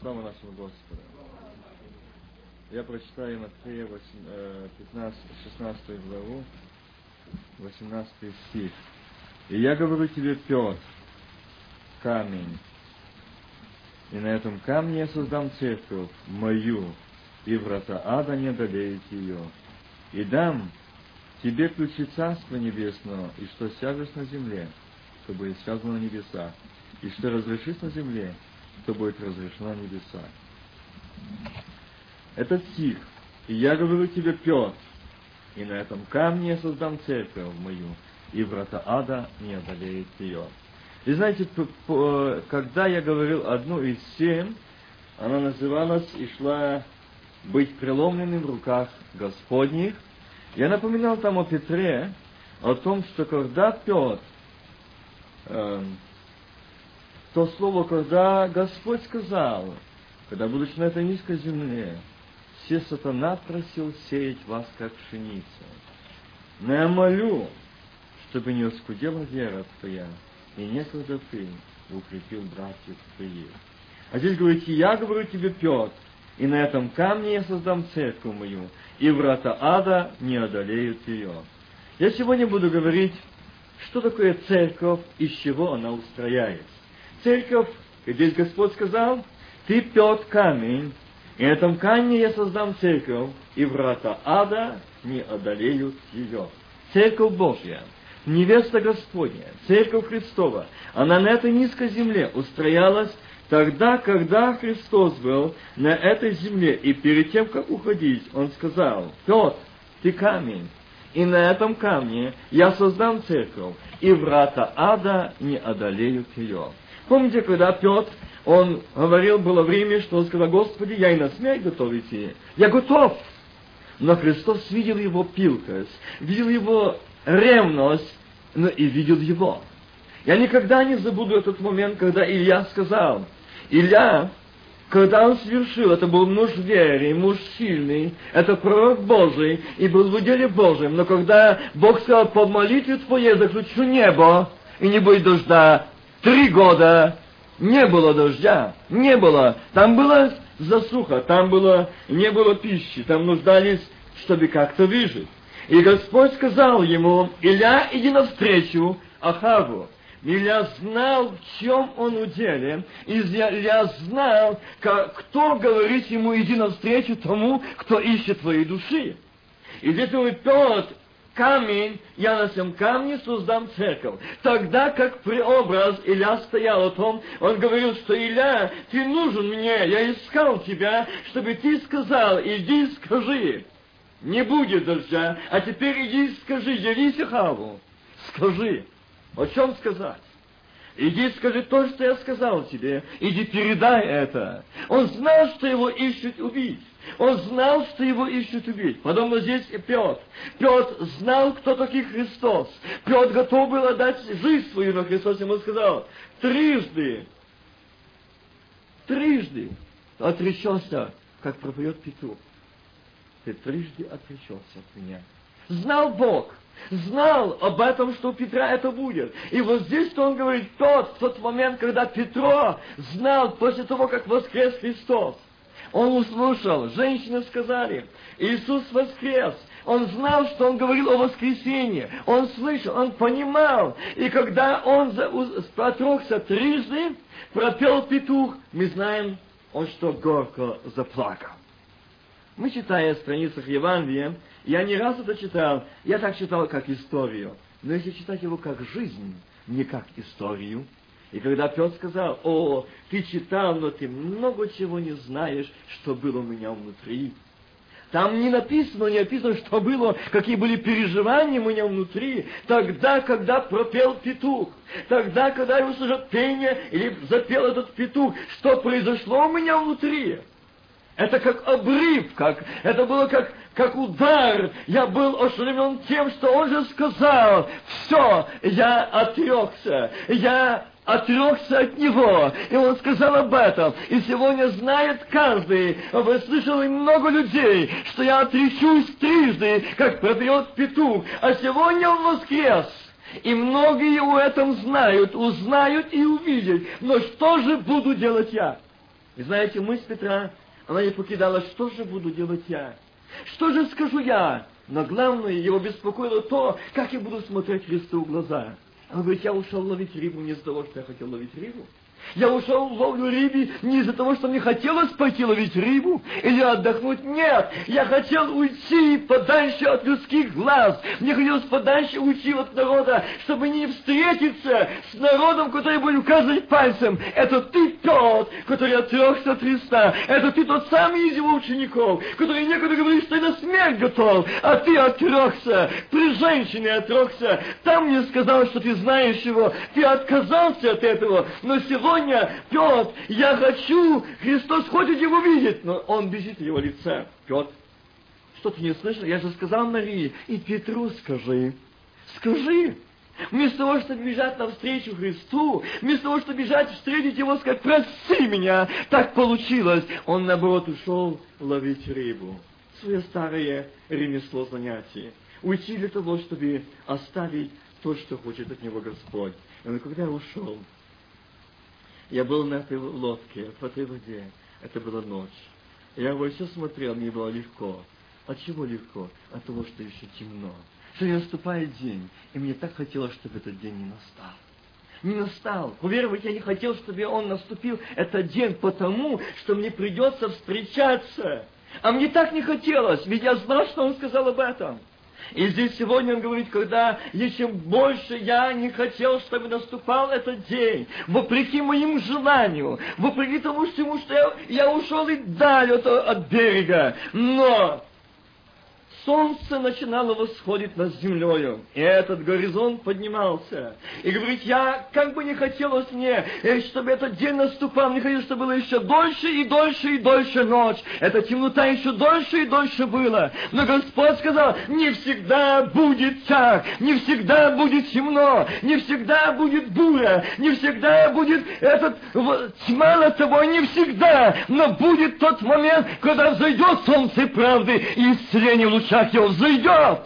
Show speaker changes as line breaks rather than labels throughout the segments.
Слава нашему Господу. Я прочитаю Матфея 15, 16 э, главу, 18 стих. «И я говорю тебе, Петр, камень, и на этом камне я создам церковь мою, и врата ада не одолеют ее. И дам тебе ключи Царства Небесного, и что сяжешь на земле, то будет связано на небесах, и что разрешишь на земле, то будет разрешено на небесах. Этот стих. И я говорю тебе, Петр, и на этом камне я создам церковь мою, и врата ада не одолеет ее. И знаете, когда я говорил одну из семь, она называлась и шла быть преломленным в руках Господних. Я напоминал там о Петре, о том, что когда Петр, э, то слово, когда Господь сказал, когда будучи на этой низкой земле, все сатана просил сеять вас, как пшеница. Но я молю, чтобы не оскудела вера твоя, и некогда ты укрепил братьев твоих. А здесь говорите, я говорю тебе, Петр, и на этом камне я создам церковь мою, и врата ада не одолеют ее. Я сегодня буду говорить, что такое церковь, из чего она устрояется. Церковь, здесь Господь сказал, ты Петр камень, и на этом камне я создам церковь, и врата ада не одолеют ее. Церковь Божья – невеста Господня, Церковь Христова, она на этой низкой земле устроялась тогда, когда Христос был на этой земле, и перед тем, как уходить, Он сказал, Петр, ты камень, и на этом камне я создам церковь, и врата ада не одолеют ее. Помните, когда Петр, он говорил, было время, что он сказал, Господи, я и на смерть готов идти. Я готов. Но Христос видел его пилкость, видел его ревность, но и видел его. Я никогда не забуду этот момент, когда Илья сказал, Илья, когда он совершил, это был муж веры, муж сильный, это пророк Божий, и был в уделе Божьем, но когда Бог сказал, по молитве твоей заключу небо, и не будет дождя, три года не было дождя, не было, там была засуха, там было, не было пищи, там нуждались, чтобы как-то выжить. И Господь сказал ему, Илья, иди навстречу Ахаву. Илья знал, в чем он уделе, Илья знал, как, кто говорит ему, иди навстречу тому, кто ищет твоей души. И он Петр, камень, я на всем камне создам церковь. Тогда как преобраз Илья стоял о том, он говорил, что Илья, ты нужен мне, я искал тебя, чтобы ты сказал, иди скажи не будет дождя, а теперь иди скажи, явись Хаву, скажи, о чем сказать? Иди скажи то, что я сказал тебе, иди передай это. Он знал, что его ищут убить. Он знал, что его ищут убить. Подобно здесь и Петр. Петр знал, кто такой Христос. Петр готов был отдать жизнь свою, но Христос ему сказал, трижды, трижды отречешься, как пропоет Петрух ты трижды отречешься от меня. Знал Бог, знал об этом, что у Петра это будет. И вот здесь-то он говорит, тот, тот момент, когда Петро знал после того, как воскрес Христос. Он услышал, женщины сказали, Иисус воскрес. Он знал, что он говорил о воскресении. Он слышал, он понимал. И когда он протрогся трижды, пропел петух, мы знаем, он что горько заплакал. Мы читая в страницах Евангелия, я не раз это читал, я так читал как историю, но если читать его как жизнь, не как историю, и когда Петр сказал, о, ты читал, но ты много чего не знаешь, что было у меня внутри. Там не написано, не написано, что было, какие были переживания у меня внутри. Тогда, когда пропел петух, тогда, когда я услышал пение или запел этот петух, что произошло у меня внутри. Это как обрыв, как, это было как, как удар. Я был ошеломлен тем, что он же сказал, все, я отрекся, я отрекся от него. И он сказал об этом. И сегодня знает каждый, вы слышали много людей, что я отречусь трижды, как пропьет петух. А сегодня он воскрес. И многие у этом знают, узнают и увидят. Но что же буду делать я? И знаете, мысль Петра, она не покидала, что же буду делать я? Что же скажу я? Но главное, его беспокоило то, как я буду смотреть Христу в глаза. Он говорит, я ушел ловить рыбу не из-за того, что я хотел ловить рыбу, я ушел в ловлю рыбы не из-за того, что мне хотелось пойти ловить рыбу или отдохнуть. Нет, я хотел уйти подальше от людских глаз. Мне хотелось подальше уйти от народа, чтобы не встретиться с народом, который будет указывать пальцем. Это ты тот, который отрекся от Христа. Это ты тот самый из его учеников, который некогда говорит, что и на смерть готов, а ты отрекся. При женщине отрекся. Там мне сказал, что ты знаешь его. Ты отказался от этого. Но сегодня Соня, Петр, я хочу, Христос хочет его видеть, но он бежит в его лице. Петр, что ты не слышал? Я же сказал Марии, и Петру скажи, скажи. Вместо того, чтобы бежать навстречу Христу, вместо того, чтобы бежать встретить Его, сказать, прости меня, так получилось. Он, наоборот, ушел ловить рыбу. Свое старое ремесло занятие. Уйти для того, чтобы оставить то, что хочет от него Господь. Он, когда ушел, я был на этой лодке, в этой воде. Это была ночь. Я его все смотрел, мне было легко. От чего легко? От того, что еще темно. Что не наступает день. И мне так хотелось, чтобы этот день не настал. Не настал. Уверовать я не хотел, чтобы он наступил этот день, потому что мне придется встречаться. А мне так не хотелось, ведь я знал, что он сказал об этом. И здесь сегодня он говорит, когда еще больше я не хотел, чтобы наступал этот день, вопреки моим желанию, вопреки тому всему, что я, я ушел и даль от, от берега. Но солнце начинало восходить над землею, и этот горизонт поднимался. И говорит, я как бы не хотелось мне, э, чтобы этот день наступал, мне хотелось, чтобы было еще дольше и дольше и дольше ночь. Эта темнота еще дольше и дольше была. Но Господь сказал, не всегда будет так, не всегда будет темно, не всегда будет буря, не всегда будет этот тьма над тобой, не всегда, но будет тот момент, когда взойдет солнце правды и исцеление луча шаг его взойдет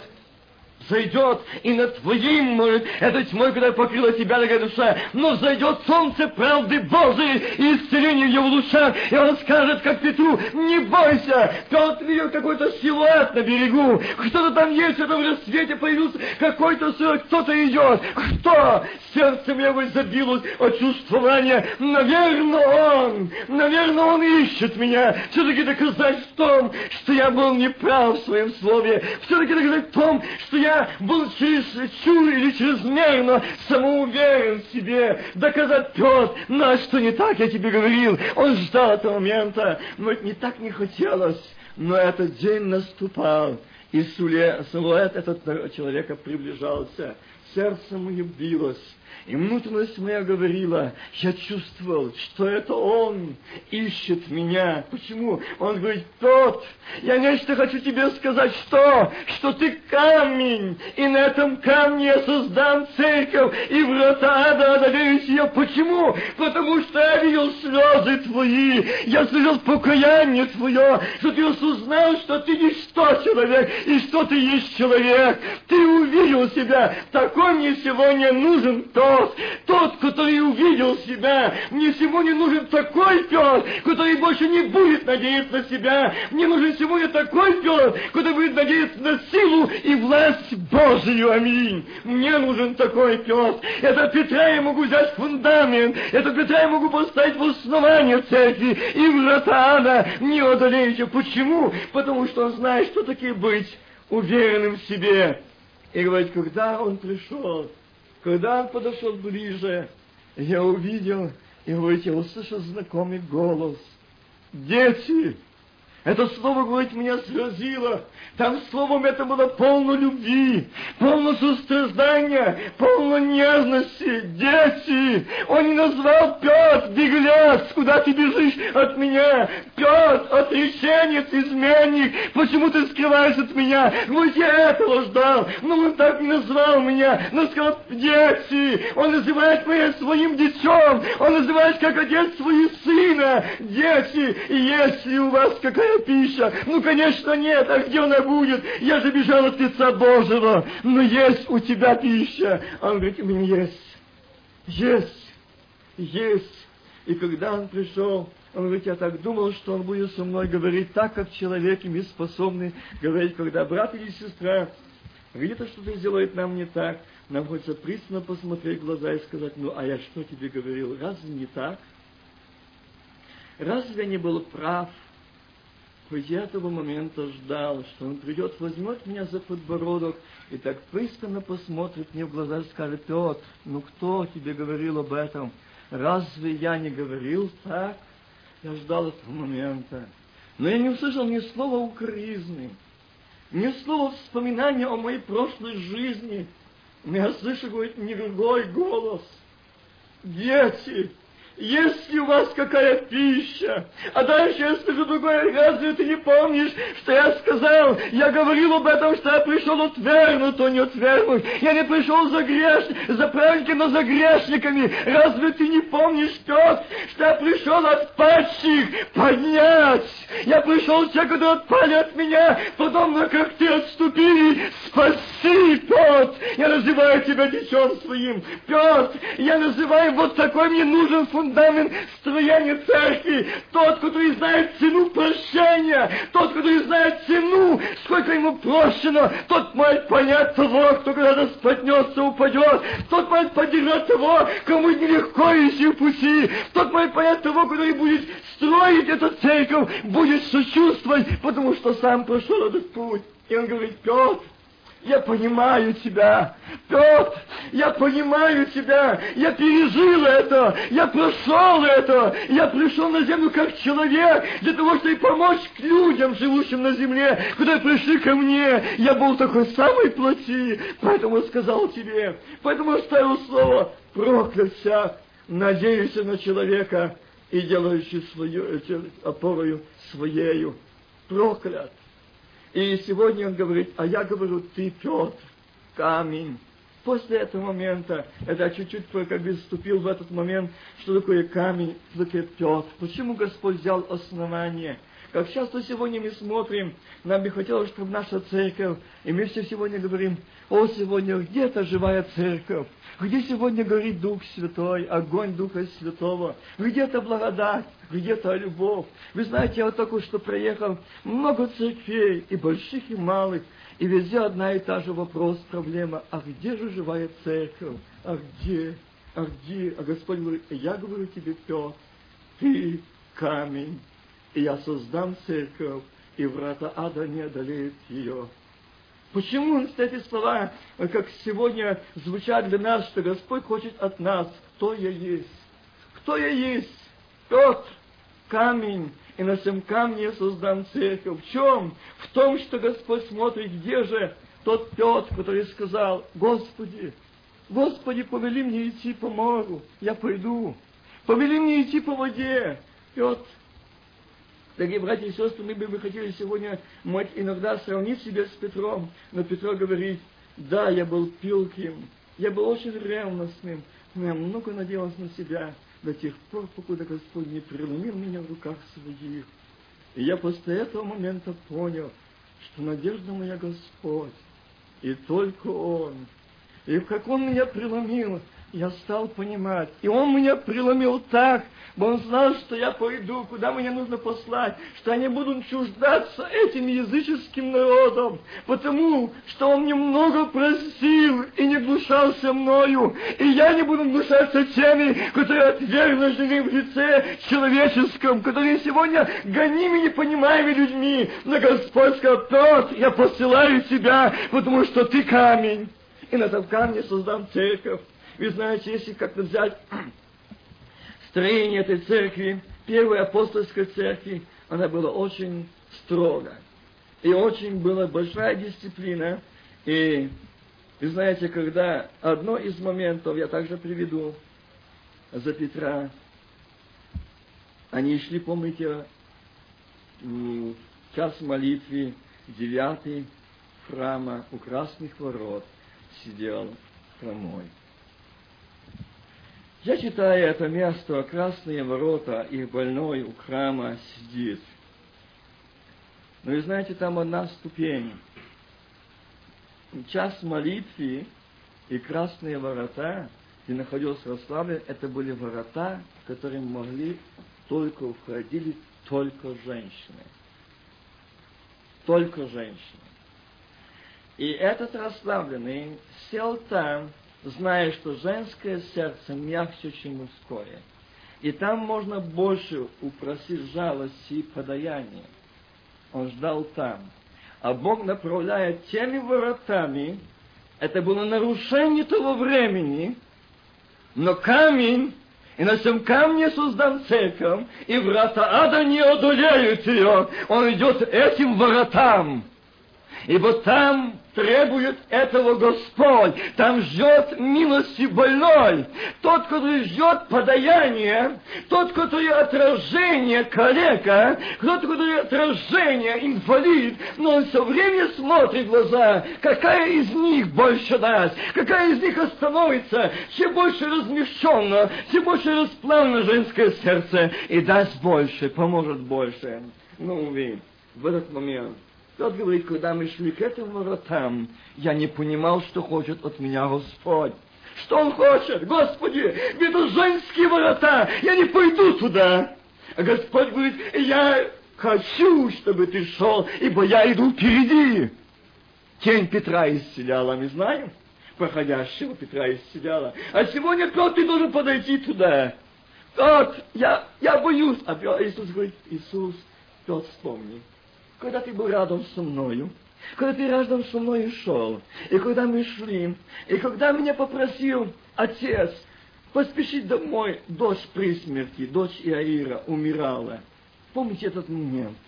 зайдет и над твоим, может, этой тьмой, когда покрыла тебя, дорогая душа, но зайдет солнце правды Божией и исцеление в его лучах, и он скажет, как Петру, не бойся, Петр видел какой-то силуэт на берегу, кто-то там есть, в этом свете появился какой-то силуэт, кто-то идет, кто? Сердце мне бы забилось от чувствования, наверное, он, наверное, он ищет меня, все-таки доказать в том, что я был неправ в своем слове, все-таки доказать в том, что я был чересчур или чрезмерно самоуверен в себе, доказать Петр, на что не так я тебе говорил. Он ждал этого момента, но не так не хотелось. Но этот день наступал, и силуэт этого человека приближался. Сердце мое билось, и внутренность моя говорила, я чувствовал, что это Он ищет меня. Почему? Он говорит, тот, я нечто хочу тебе сказать, что? Что ты камень, и на этом камне я создам церковь, и врата ада одолеют ее. Почему? Потому что я видел слезы твои, я слышал покаяние твое, что ты осознал, что ты не что человек, и что ты есть человек. Ты увидел себя, такой мне сегодня нужен тот, Петр, тот, который увидел себя. Мне сегодня нужен такой Петр, который больше не будет надеяться на себя. Мне нужен сегодня такой Петр, который будет надеяться на силу и власть Божию. Аминь. Мне нужен такой Петр. Это Петра я могу взять фундамент. Это Петра я могу поставить в основание церкви. И врата ада не одолеете. Почему? Потому что он знает, что такое быть уверенным в себе. И говорит, когда он пришел, когда он подошел ближе, я увидел, и говорит, я услышал знакомый голос. Дети, это слово, говорит, меня сразило. Там словом это было полно любви, полно сострадания, полно нежности. Дети! Он не назвал Петр, беглец, куда ты бежишь от меня? Петр, отреченец, изменник, почему ты скрываешь от меня? Вот я этого ждал, но он так не назвал меня, но сказал, дети! Он называет меня своим детем, он называет как отец своего сына. Дети, и если у вас какая пища? Ну, конечно, нет. А где она будет? Я же бежал от лица Божьего. Но есть у тебя пища. Он говорит, у меня есть. Есть. Есть. И когда он пришел, он говорит, я так думал, что он будет со мной говорить так, как человек, ими способный говорить, когда брат или сестра где-то что-то сделает нам не так, нам хочется пристально посмотреть в глаза и сказать, ну, а я что тебе говорил, разве не так? Разве я не был прав? Я этого момента ждал, что он придет, возьмет меня за подбородок и так пристально посмотрит мне в глаза и скажет, Петр, ну кто тебе говорил об этом? Разве я не говорил так? Я ждал этого момента. Но я не услышал ни слова укоризны, ни слова вспоминания о моей прошлой жизни. Но я говорит, другой голос. Дети, есть у вас какая пища? А дальше я скажу другое, разве ты не помнишь, что я сказал? Я говорил об этом, что я пришел отвергнуть, а не отвергнуть. Я не пришел за греш, за праведниками, но за грешниками. Разве ты не помнишь, Петр, что я пришел от падших поднять? Я пришел те, которые отпали от меня, подобно как ты отступили, спаси, Петр. Я называю тебя дитем своим. Петр, я называю вот такой мне нужен фундамент фундамент строения церкви, тот, который знает цену прощения, тот, который знает цену, сколько ему прощено, тот может понять того, кто когда-то спотнется, упадет, тот может поддержать того, кому нелегко идти в пути, тот может понять того, который будет строить эту церковь, будет сочувствовать, потому что сам прошел этот путь. И он говорит, Петр, я понимаю тебя. Петр, я понимаю тебя. Я пережил это. Я прошел это. Я пришел на землю как человек для того, чтобы помочь людям, живущим на земле, которые пришли ко мне. Я был такой самой плоти. Поэтому сказал тебе. Поэтому оставил слово проклят всяк, надеюсь на человека и делающий свою э, опорою своею. Проклят. И сегодня он говорит, а я говорю, ты, Петр, камень. После этого момента, это чуть-чуть как бы вступил в этот момент, что такое камень, что такое Петр. Почему Господь взял основание? Как часто сегодня мы смотрим, нам бы хотелось, чтобы наша церковь, и мы все сегодня говорим, о, сегодня где-то живая церковь, где сегодня горит Дух Святой, огонь Духа Святого, где-то благодать, где-то любовь. Вы знаете, я вот только что проехал много церквей, и больших, и малых, и везде одна и та же вопрос, проблема, а где же живая церковь? А где? А где? А Господь говорит, я говорю тебе, Петр, ты камень, и я создам церковь, и врата ада не одолеют ее. Почему эти слова, как сегодня звучат для нас, что Господь хочет от нас, кто я есть? Кто я есть? Тот камень, и на всем камне я создам церковь. В чем? В том, что Господь смотрит, где же тот Петр, который сказал, Господи, Господи, повели мне идти по морю, я пойду. Повели мне идти по воде. Петр Дорогие братья и сестры, мы бы хотели сегодня мать иногда сравнить себя с Петром, но Петро говорит, да, я был пилким, я был очень ревностным, но я много надеялся на себя до тех пор, покуда Господь не преломил меня в руках своих. И я после этого момента понял, что надежда моя Господь, и только Он. И как Он меня преломил, я стал понимать. И он меня преломил так, что он знал, что я пойду, куда мне нужно послать, что они будут чуждаться этим языческим народом, потому что он немного просил и не гнушался мною, и я не буду гнушаться теми, которые отвергнуты в лице человеческом, которые сегодня гонимы непонимаемыми людьми, но Господь сказал, тот, я посылаю тебя, потому что ты камень, и на этом камне создам церковь. Вы знаете, если как-то взять строение этой церкви, первой апостольской церкви, она была очень строго. И очень была большая дисциплина. И вы знаете, когда одно из моментов, я также приведу за Петра, они шли, помните, час молитвы, девятый храма у красных ворот сидел хромой. Я читаю это место, красные ворота, и больной у храма сидит. Но вы знаете, там одна ступень. Час молитвы и красные ворота, где находился Рославль, это были ворота в который могли только входили только женщины. Только женщины. И этот расслабленный сел там, зная, что женское сердце мягче, чем мужское. И там можно больше упросить жалости и подаяния. Он ждал там. А Бог направляет теми воротами, это было нарушение того времени, но камень, и на всем камне создан церковь, и врата ада не одолеют ее. Он идет этим воротам. Ибо там требует этого Господь. Там ждет милости больной. Тот, который ждет подаяния, тот, который отражение калека, тот, который отражение инвалид, но он все время смотрит в глаза, какая из них больше даст, какая из них остановится, чем больше размещенно, чем больше расплавлено женское сердце, и даст больше, поможет больше. Ну, увидим, в этот момент тот говорит, когда мы шли к этим воротам, я не понимал, что хочет от меня Господь. Что Он хочет? Господи, это женские ворота, я не пойду туда. А Господь говорит, я хочу, чтобы ты шел, ибо я иду впереди. Тень Петра исцеляла, мы знаем. Проходящего Петра исцеляла. А сегодня тот ты должен подойти туда. Тот, я, я боюсь. А Иисус говорит, Иисус, тот вспомни когда ты был рядом со мною, когда ты рядом со мной шел, и когда мы шли, и когда меня попросил отец поспешить домой, дочь при смерти, дочь Иаира умирала. Помните этот момент?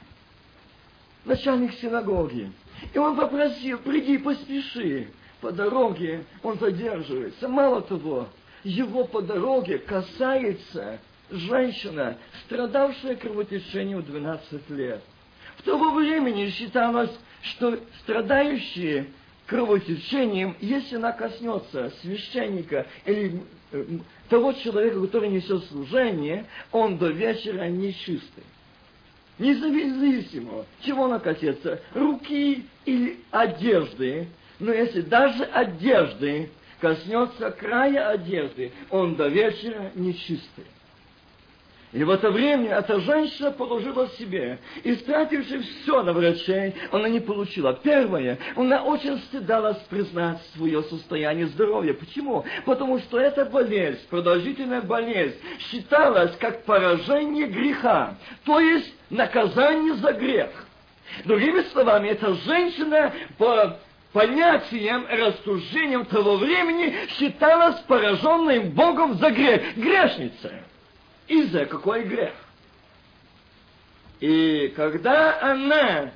Начальник синагоги. И он попросил, приди, поспеши. По дороге он задерживается. Мало того, его по дороге касается женщина, страдавшая кровотечением 12 лет того времени считалось, что страдающие кровотечением, если она коснется священника или э, того человека, который несет служение, он до вечера нечистый. Независимо, чего она коснется, руки или одежды, но если даже одежды коснется края одежды, он до вечера нечистый. И в это время эта женщина положила себе, истративши все на врачей, она не получила. Первое, она очень стыдалась признать свое состояние здоровья. Почему? Потому что эта болезнь, продолжительная болезнь, считалась как поражение греха, то есть наказание за грех. Другими словами, эта женщина по понятием, растужением того времени считалась пораженной Богом за грех, грешницей. Из-за какой грех. И когда она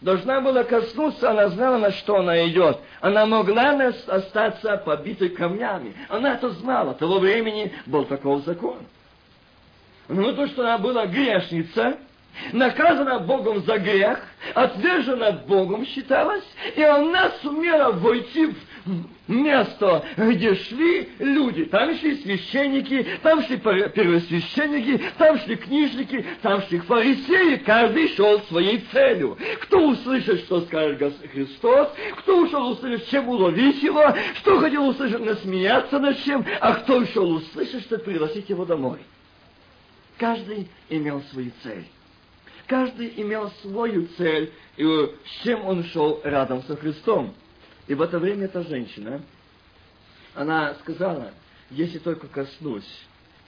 должна была коснуться, она знала, на что она идет. Она могла остаться побитой камнями. Она это знала. Того времени был такой закон. Но то, что она была грешница, наказана Богом за грех, отвержена Богом считалась, и она сумела войти в место, где шли люди. Там шли священники, там шли первосвященники, там шли книжники, там шли фарисеи. Каждый шел своей целью. Кто услышит, что скажет Христос, кто ушел услышать, чем уловить его, что хотел услышать, насмеяться над чем, а кто ушел услышать, что пригласить его домой. Каждый имел свою цель. Каждый имел свою цель, и с чем он шел рядом со Христом. И в это время эта женщина, она сказала, если только коснусь.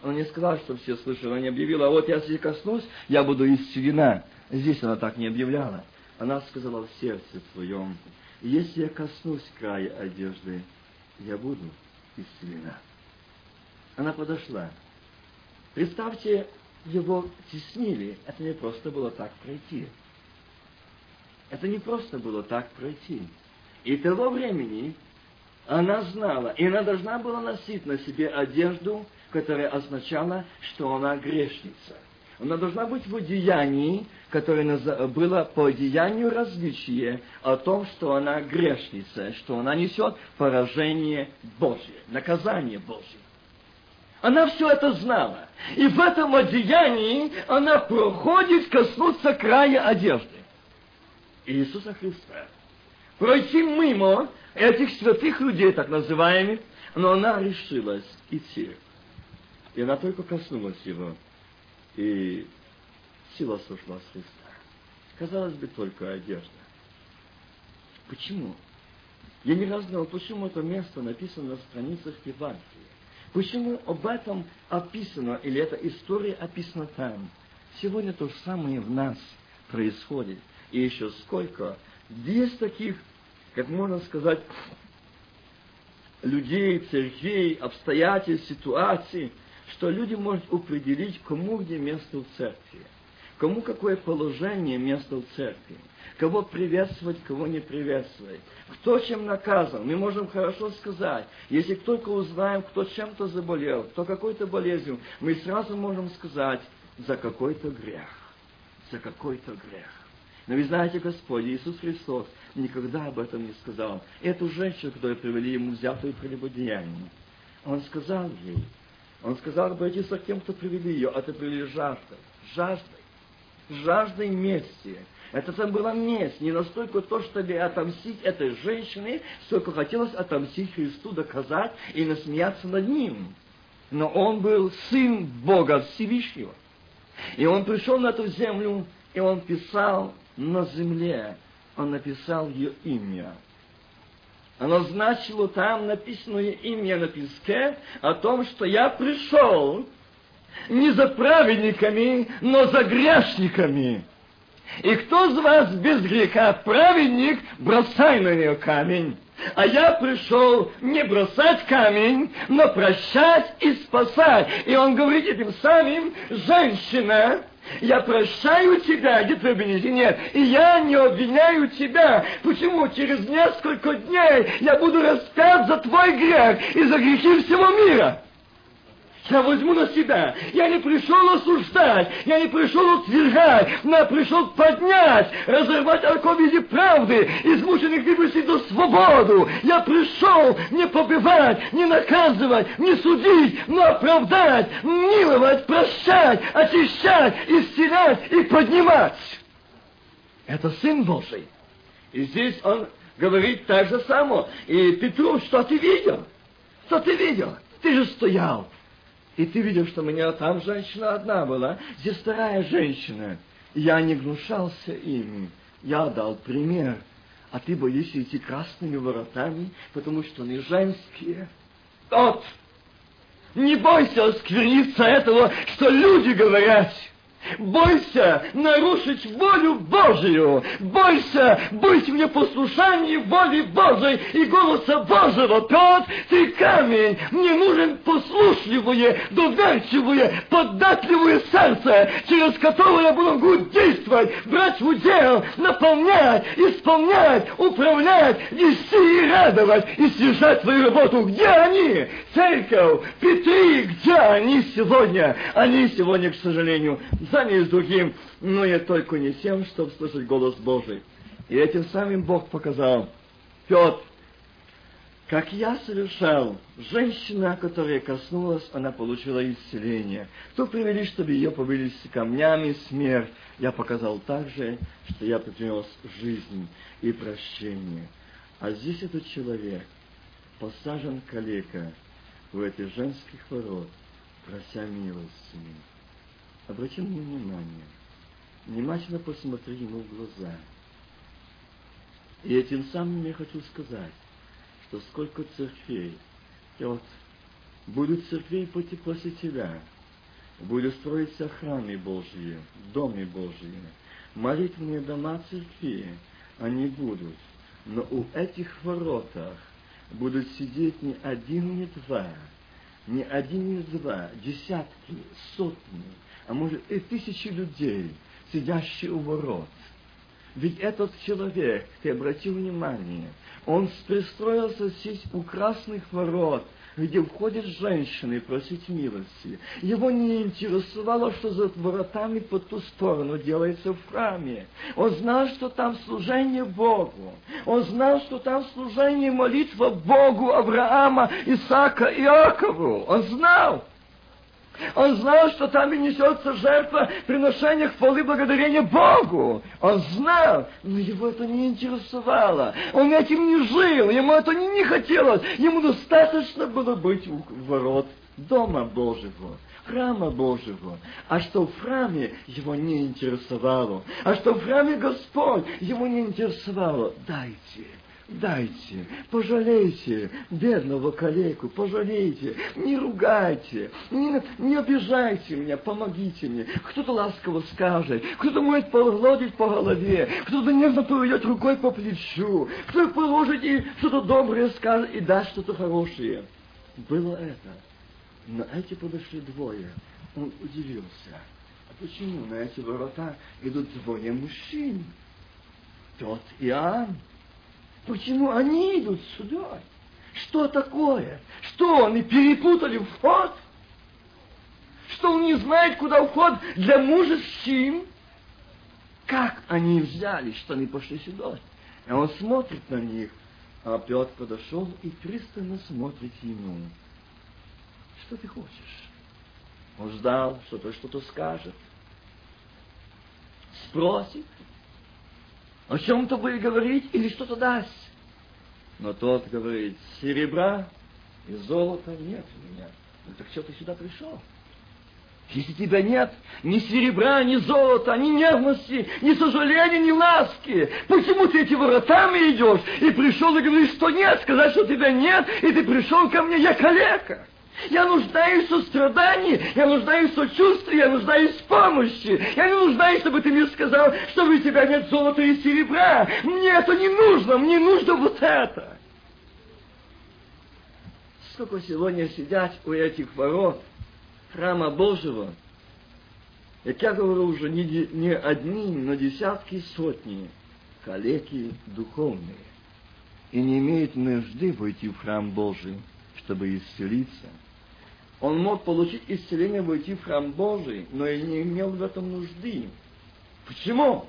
Она не сказала, что все слышали, она не объявила, вот я если коснусь, я буду исцелена. Здесь она так не объявляла. Она сказала в сердце своем, если я коснусь края одежды, я буду исцелена. Она подошла. Представьте, его теснили. Это не просто было так пройти. Это не просто было так пройти. И того времени она знала, и она должна была носить на себе одежду, которая означала, что она грешница. Она должна быть в одеянии, которое было по одеянию различие о том, что она грешница, что она несет поражение Божье, наказание Божье. Она все это знала. И в этом одеянии она проходит коснуться края одежды Иисуса Христа пройти мимо этих святых людей, так называемых, но она решилась идти. И она только коснулась его, и сила сошла с Христа. Казалось бы, только одежда. Почему? Я не раз знал, почему это место написано на страницах Евангелия. Почему об этом описано, или эта история описана там. Сегодня то же самое в нас происходит. И еще сколько. Есть таких, как можно сказать, людей, церквей, обстоятельств, ситуаций, что люди могут определить, кому где место в церкви, кому какое положение место в церкви, кого приветствовать, кого не приветствовать, кто чем наказан. Мы можем хорошо сказать, если только узнаем, кто чем-то заболел, кто какой-то болезнью, мы сразу можем сказать за какой-то грех, за какой-то грех. Но вы знаете, Господь Иисус Христос никогда об этом не сказал. Эту женщину, которую привели ему взятую прелюбодеяние, Он сказал ей, Он сказал, обратись к тем, кто привели ее, а ты привели жаждой, жаждой, жаждой мести. Это там была месть, не настолько то, чтобы отомстить этой женщине, сколько хотелось отомстить Христу, доказать и насмеяться над ним. Но он был сын Бога Всевышнего. И он пришел на эту землю, и он писал на земле. Он написал ее имя. Оно значило там написанное имя на песке о том, что я пришел не за праведниками, но за грешниками. И кто из вас без греха праведник, бросай на нее камень. А я пришел не бросать камень, но прощать и спасать. И он говорит этим самым, женщина, я прощаю тебя, где твой обвинитель? Нет. И я не обвиняю тебя. Почему? Через несколько дней я буду распят за твой грех и за грехи всего мира. Я возьму на себя. Я не пришел осуждать, я не пришел утверждать, но пришел поднять, разорвать оковы правды, измученных выпустить до свободу. Я пришел не побивать, не наказывать, не судить, но оправдать, миловать, прощать, очищать, исцелять и поднимать. Это Сын Божий. И здесь он говорит так же само. И Петру, что ты видел? Что ты видел? Ты же стоял. И ты видел, что у меня там женщина одна была, здесь вторая женщина. Я не гнушался ими. Я дал пример. А ты боишься идти красными воротами, потому что они женские. Тот! Не бойся оскверниться этого, что люди говорят. Бойся нарушить волю Божию. Бойся быть в непослушании воли Божией и голоса Божьего. Тот ты камень. Мне нужен послушливое, доверчивое, податливое сердце, через которое я буду действовать, брать в удел, наполнять, исполнять, управлять, вести и радовать, и свершать свою работу. Где они? Церковь, Петри, где они сегодня? Они сегодня, к сожалению, заняли другим, но я только не тем, чтобы слышать голос Божий. И этим самым Бог показал, Петр, как я совершал, женщина, которая коснулась, она получила исцеление. То привели, чтобы ее побили с камнями смерть. Я показал также, что я принес жизнь и прощение. А здесь этот человек посажен калека в эти женских ворот, прося милости. Обрати него внимание. Внимательно посмотри ему в глаза. И этим самым я хочу сказать, что сколько церквей, вот, будут церквей пути после тебя, будут строиться храмы Божьи, доме Божьи, молитвенные дома церкви, они будут. Но у этих воротах будут сидеть не один, не два, не один, не два, десятки, сотни, а может и тысячи людей, сидящие у ворот. Ведь этот человек, ты обратил внимание, он пристроился здесь у красных ворот, где входят женщины просить милости. Его не интересовало, что за воротами по ту сторону делается в храме. Он знал, что там служение Богу. Он знал, что там служение молитва Богу Авраама, Исаака и Иакову. Он знал. Он знал, что там и несется жертва приношения хвалы благодарения Богу. Он знал, но его это не интересовало. Он этим не жил, ему это не, не хотелось. Ему достаточно было быть у ворот Дома Божьего, храма Божьего. А что в храме его не интересовало. А что в храме Господь его не интересовало. Дайте Дайте, пожалейте бедного коллегу, пожалейте, не ругайте, не, не обижайте меня, помогите мне. Кто-то ласково скажет, кто-то может погладить по голове, кто-то нежно поведет рукой по плечу, кто-то положит и что-то доброе скажет и даст что-то хорошее. Было это. На эти подошли двое. Он удивился. А почему на эти ворота идут двое мужчин? Тот Иоанн Почему они идут сюда? Что такое? Что, они перепутали вход? Что он не знает, куда вход для мужчин? Как они взяли, что они пошли сюда? И он смотрит на них, а Петр подошел и пристально смотрит ему. Что ты хочешь? Он ждал, что то что-то скажет. Спросит, о чем-то будет говорить или что-то даст. Но тот говорит, серебра и золота нет у меня. Ну так что ты сюда пришел? Если тебя нет ни серебра, ни золота, ни нежности, ни сожаления, ни ласки, почему ты эти воротами идешь и пришел и говоришь, что нет, сказать, что тебя нет, и ты пришел ко мне, я калека. Я нуждаюсь в сострадании, я нуждаюсь в сочувствии, я нуждаюсь в помощи. Я не нуждаюсь, чтобы ты мне сказал, что у тебя нет золота и серебра. Мне это не нужно, мне нужно вот это. Сколько сегодня сидят у этих ворот храма Божьего, как я говорю уже не, не одни, но десятки, сотни калеки духовные, и не имеют нужды войти в храм Божий, чтобы исцелиться – он мог получить исцеление, войти в храм Божий, но и не имел в этом нужды. Почему?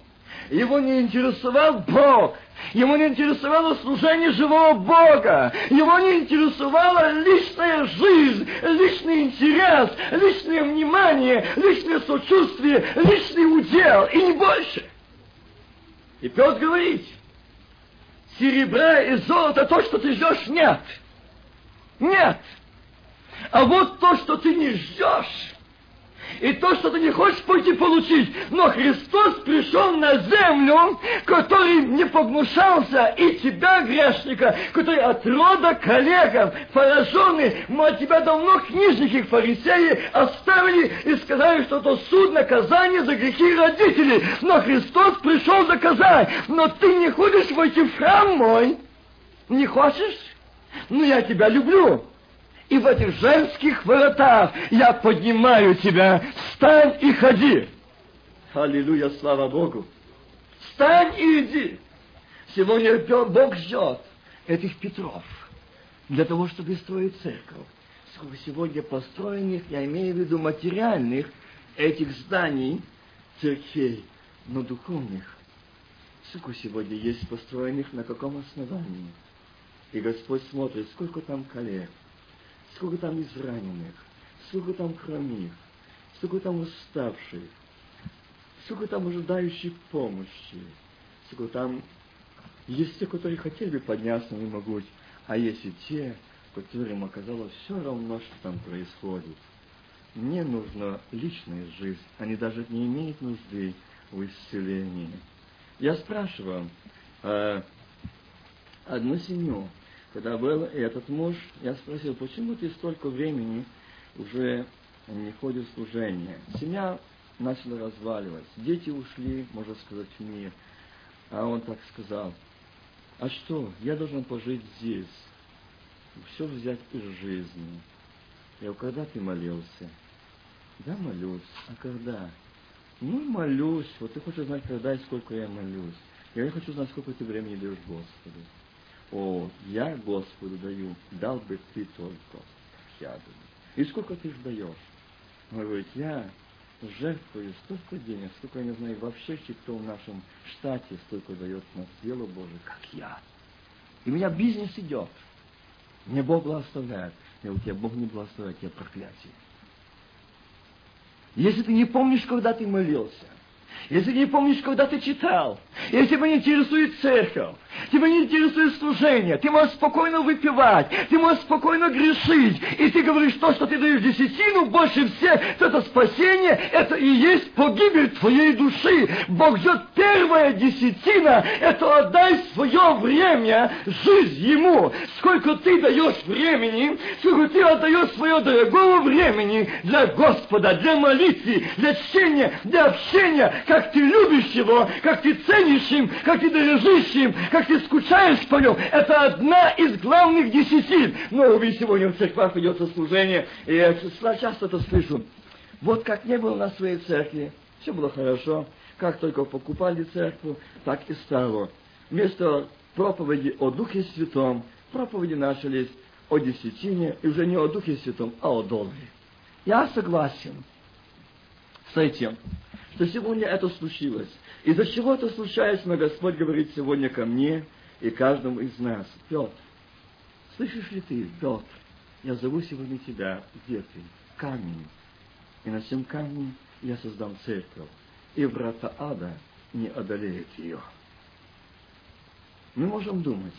Его не интересовал Бог. Ему не интересовало служение живого Бога. Его не интересовала личная жизнь, личный интерес, личное внимание, личное сочувствие, личный удел, и не больше. И Петр говорит, серебра и золото, то, что ты ждешь, нет. Нет. А вот то, что ты не ждешь, и то, что ты не хочешь пойти получить. Но Христос пришел на землю, который не погнушался и тебя, грешника, который от рода коллегов, пораженный, мы от тебя давно книжники фарисеи оставили и сказали, что это суд, наказание за грехи родителей. Но Христос пришел доказать, но ты не хочешь войти в храм мой. Не хочешь? Ну, я тебя люблю и в этих женских воротах я поднимаю тебя. Встань и ходи. Аллилуйя, слава Богу. Встань и иди. Сегодня Бог ждет этих Петров для того, чтобы строить церковь. Сколько сегодня построенных, я имею в виду материальных, этих зданий, церквей, но духовных. Сколько сегодня есть построенных, на каком основании? И Господь смотрит, сколько там коллег, сколько там израненных, сколько там хромих, сколько там уставших, сколько там ожидающих помощи, сколько там есть те, которые хотели бы подняться, но не могут, а есть и те, которым оказалось все равно, что там происходит. Мне нужна личная жизнь, они даже не имеют нужды в исцелении. Я спрашиваю э, одну семью, когда был этот муж, я спросил, почему ты столько времени уже не ходишь в служение? Семья начала разваливаться, дети ушли, можно сказать, в мир. А он так сказал, а что, я должен пожить здесь, все взять из жизни. Я говорю, когда ты молился? Да, молюсь. А когда? Ну, молюсь. Вот ты хочешь знать, когда и сколько я молюсь. Я хочу знать, сколько ты времени даешь Господу. О, я Господу даю, дал бы ты только, я думаю. И сколько ты ж? Он говорит, я жертвую столько денег, столько, я не знаю, вообще кто в нашем штате столько дает на дело Божие, как я. И у меня бизнес идет. Мне Бог благословляет. И у тебя Бог не благословляет, тебе проклятие. Если ты не помнишь, когда ты молился, если не помнишь, когда ты читал, если тебя не интересует церковь, тебя не интересует служение, ты можешь спокойно выпивать, ты можешь спокойно грешить, и ты говоришь то, что ты даешь десятину, больше всех, то это спасение, это и есть погибель твоей души. Бог ждет первая десятина, это отдай свое время, жизнь Ему. Сколько ты даешь времени, сколько ты отдаешь свое дорогого времени для Господа, для молитвы, для чтения, для общения, как ты любишь Его, как ты ценишь им, как ты дорожишь им, как ты скучаешь по нем. Это одна из главных десятин. Но вы сегодня в церквах ведется служение, и я часто это слышу. Вот как не было на своей церкви, все было хорошо. Как только покупали церковь, так и стало. Вместо проповеди о Духе Святом, проповеди начались о десятине, и уже не о Духе Святом, а о долге. Я согласен с этим, что сегодня это случилось. Из-за чего это случается, но Господь говорит сегодня ко мне и каждому из нас. Петр, слышишь ли ты, Петр, я зову сегодня тебя, где ты? Камень. И на всем камне я создам церковь, и врата ада не одолеют ее. Мы можем думать,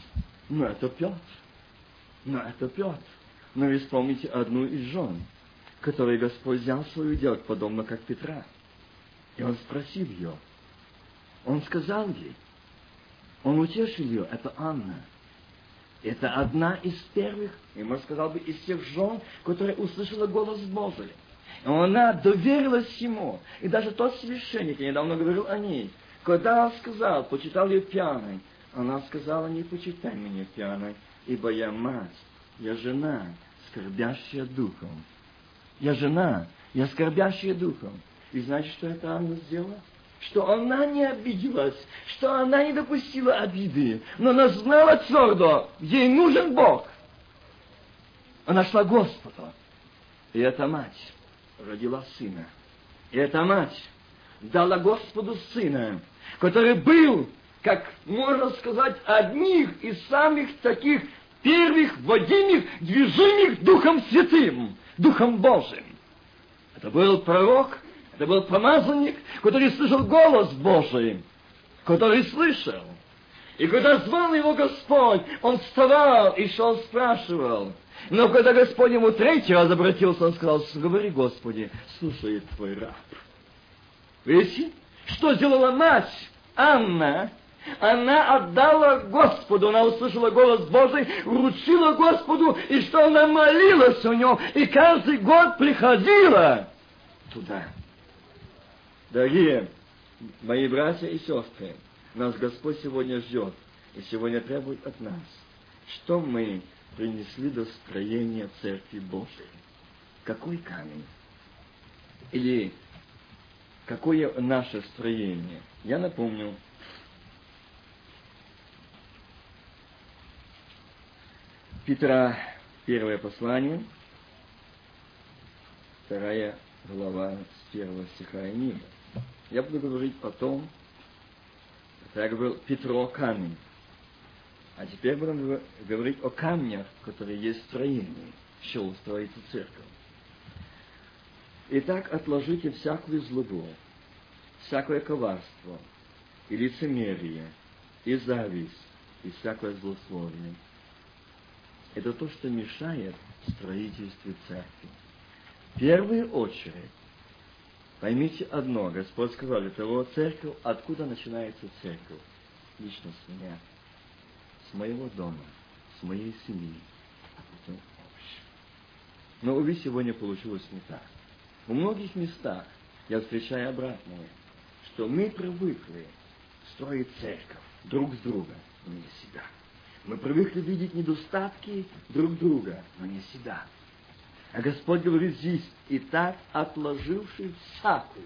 ну это Петр, ну это Петр. Но вспомните одну из жен, которой Господь взял свою делать, подобно как Петра. И он спросил ее. Он сказал ей, он утешил ее, это Анна. Это одна из первых, и можно сказал бы, из тех жен, которая услышала голос Божий. Она доверилась ему. И даже тот священник, я недавно говорил о ней, когда он сказал, почитал ее пьяной, она сказала, не почитай меня пьяной, ибо я мать, я жена, скорбящая духом. Я жена, я скорбящая духом. И знаете, что это Анна сделала? Что она не обиделась, что она не допустила обиды, но она знала твердо, ей нужен Бог. Она шла Господу. И эта мать родила сына. И эта мать дала Господу сына, который был, как можно сказать, одних из самых таких первых водимых, движимых Духом Святым, Духом Божиим. Это был пророк, это был помазанник, который слышал голос Божий, который слышал. И когда звал его Господь, он вставал и шел спрашивал. Но когда Господь ему третий раз обратился, он сказал, говори, Господи, слушает твой раб. Видите, что сделала мать Анна? Она отдала Господу, она услышала голос Божий, вручила Господу, и что она молилась у него, и каждый год приходила туда. Дорогие мои братья и сестры, нас Господь сегодня ждет и сегодня требует от нас, что мы принесли до строения Церкви Божией. Какой камень? Или какое наше строение? Я напомню, Петра, первое послание, вторая глава с первого стиха и ниже. Я буду говорить потом, это я говорил, Петро камень. А теперь будем говорить о камнях, которые есть в строении, с чего строится церковь. Итак, отложите всякую злобу, всякое коварство, и лицемерие, и зависть, и всякое злословие. Это то, что мешает строительству церкви. В первую очередь, поймите одно, Господь сказал, для того церковь, откуда начинается церковь? Лично с меня с моего дома, с моей семьи, а потом общее. Но, увы, сегодня получилось не так. В многих местах я встречаю обратное, что мы привыкли строить церковь друг с другом, но не себя. Мы привыкли видеть недостатки друг друга, но не себя. А Господь говорит здесь, и так отложивший всякую.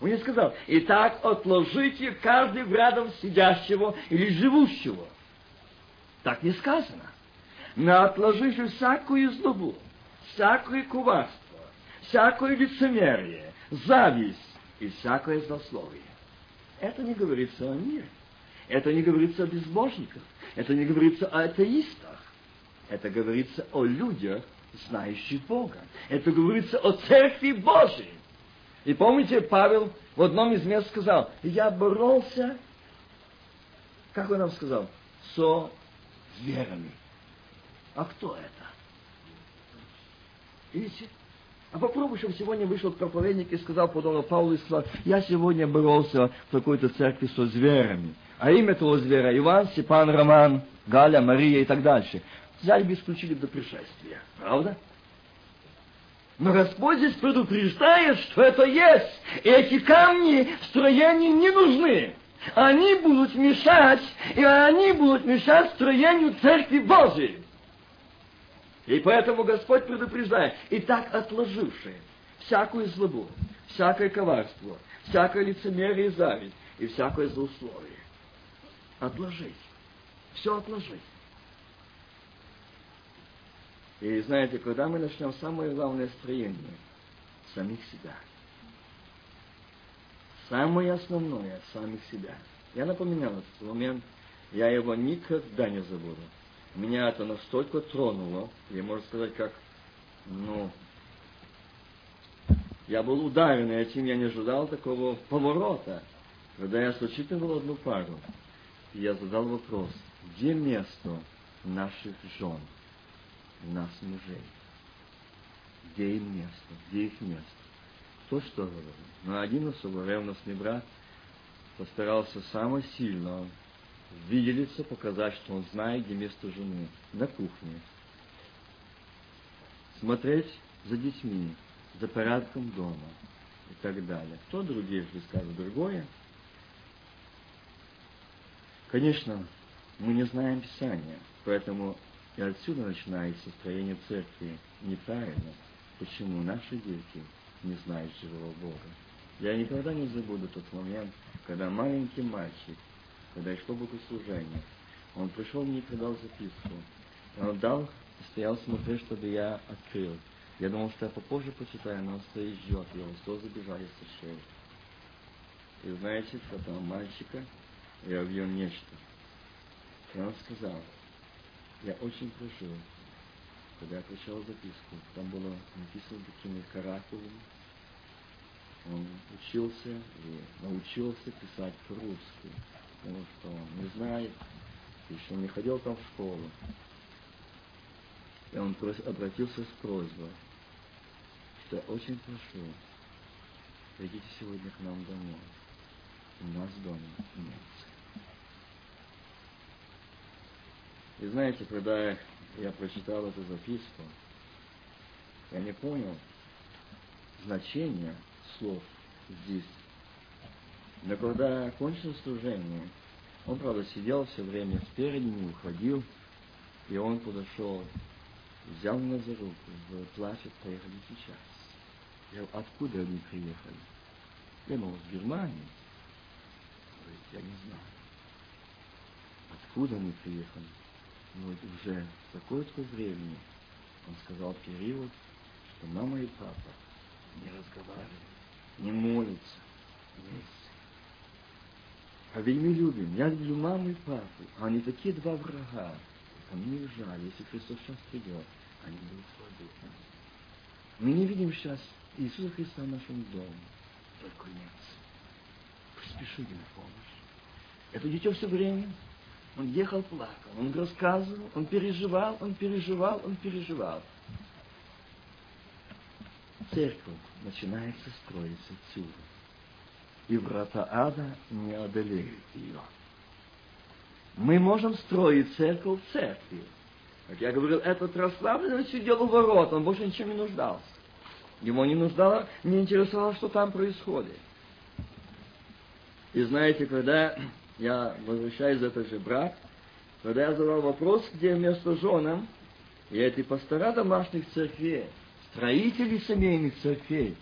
Он не сказал, и так отложите каждый в рядом сидящего или живущего – так не сказано. Но отложивши всякую злобу, всякое коварство, всякое лицемерие, зависть и всякое злословие. Это не говорится о мире. Это не говорится о безбожниках. Это не говорится о атеистах. Это говорится о людях, знающих Бога. Это говорится о Церкви Божией. И помните, Павел в одном из мест сказал, я боролся, как он нам сказал, со зверами. А кто это? Видите? А попробуй, чтобы сегодня вышел проповедник и сказал подобно Павлу и сказал, я сегодня боролся в какой-то церкви со зверями. А имя того зверя Иван, Степан, Роман, Галя, Мария и так дальше. Взяли бы исключили до пришествия. Правда? Но Господь здесь предупреждает, что это есть. И эти камни строению не нужны. Они будут мешать, и они будут мешать строению Церкви Божией. И поэтому Господь предупреждает, и так отложившие всякую злобу, всякое коварство, всякое лицемерие и зависть, и всякое злословие. Отложить. Все отложить. И знаете, когда мы начнем самое главное строение самих себя, самое основное самих себя. Я напоминал этот момент, я его никогда не забуду. Меня это настолько тронуло, я можно сказать, как, ну, я был ударен этим, я не ожидал такого поворота. Когда я сочетывал одну пару, я задал вопрос, где место наших жен? Нас, мужей. Где им место? Где их место? Кто что говорил? Но один особо ревностный брат постарался самое сильно выделиться, показать, что он знает, где место жены. На кухне. Смотреть за детьми, за порядком дома и так далее. Кто другие же скажут другое? Конечно, мы не знаем Писания, поэтому и отсюда начинается строение церкви неправильно. Почему наши дети не знают живого Бога? Я никогда не забуду тот момент, когда маленький мальчик, когда шло богослужение, он пришел мне и продал записку. Он дал стоял смотреть, чтобы я открыл. Я думал, что я попозже почитаю, но он стоит ждет, его слезы бежали со шеи. И знаете, с этого мальчика я увидел нечто. И он сказал, я очень прошу, когда я прочитал записку, там было написано такими каракулями. Он учился и научился писать по-русски, потому что он не знает, еще не ходил там в школу. И он обратился с просьбой, что я очень прошу, придите сегодня к нам домой. У нас дома нет. И знаете, когда я прочитал эту записку, я не понял значения слов здесь. Но когда окончил служение, он, правда, сидел все время спереди, не уходил, и он подошел, взял меня за руку, говорит, плачет, поехали сейчас. Я говорю, откуда они приехали? Я думал, с Германии. Говорит, я не знаю. Откуда они приехали? Вот уже такое-то времени, он сказал период, что мама и папа не разговаривают, не молятся вместе. А ведь мы любим, я люблю маму и папу, а они такие два врага. А мне жаль, если Христос сейчас придет, они будут слабы. Мы не видим сейчас Иисуса Христа в нашем доме, только нет. Поспешите на помощь. Это дитё все время он ехал, плакал, он рассказывал, он переживал, он переживал, он переживал. Церковь начинается строиться отсюда. И врата ада не одолеют ее. Мы можем строить церковь в церкви. Как я говорил, этот расслабленный сидел у ворот, он больше ничем не нуждался. Ему не нуждало, не интересовало, что там происходит. И знаете, когда я возвращаюсь в этот же брак, когда я задал вопрос, где место женам, и эти пастора домашних церквей, строители семейных церквей,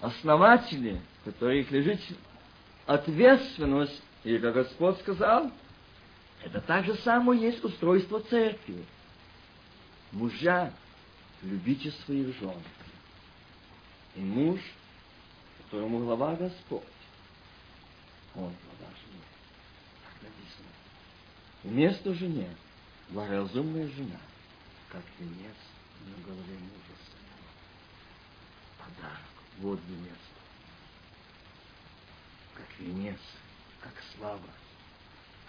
основатели, которых лежит ответственность, и как Господь сказал, это так же самое есть устройство церкви. Мужья, любите своих жен. И муж, которому глава Господь, он. Вместо жене благоразумная жена, как венец на голове мужа своего. Подарок. Вот венец венец, как слава,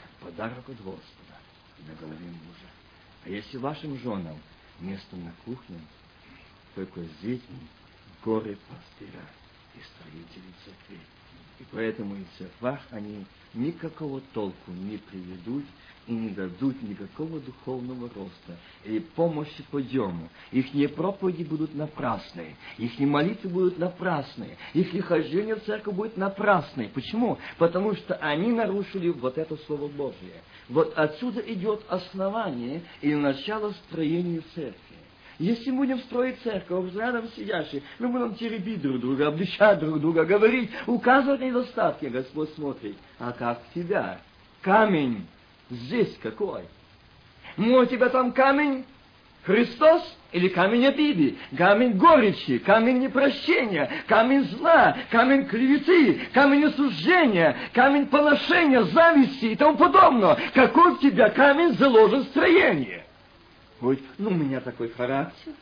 как подарок от Господа на голове мужа. А если вашим женам место на кухне, только здесь горы пастыря и строители церкви. И поэтому и в церквах они никакого толку не приведут и не дадут никакого духовного роста или помощи подъему. Их проповеди будут напрасные, их молитвы будут напрасные, их хождение в церковь будет напрасное. Почему? Потому что они нарушили вот это Слово Божие. Вот отсюда идет основание и начало строения церкви. Если мы будем строить церковь, рядом сидящие, мы будем теребить друг друга, обличать друг друга, говорить, указывать недостатки, Господь смотрит. А как тебя? Камень здесь какой? Ну, у тебя там камень Христос или камень обиды, камень горечи, камень непрощения, камень зла, камень клеветы, камень осуждения, камень поношения, зависти и тому подобное. Какой у тебя камень заложен в строение? Ой, ну у меня такой характер,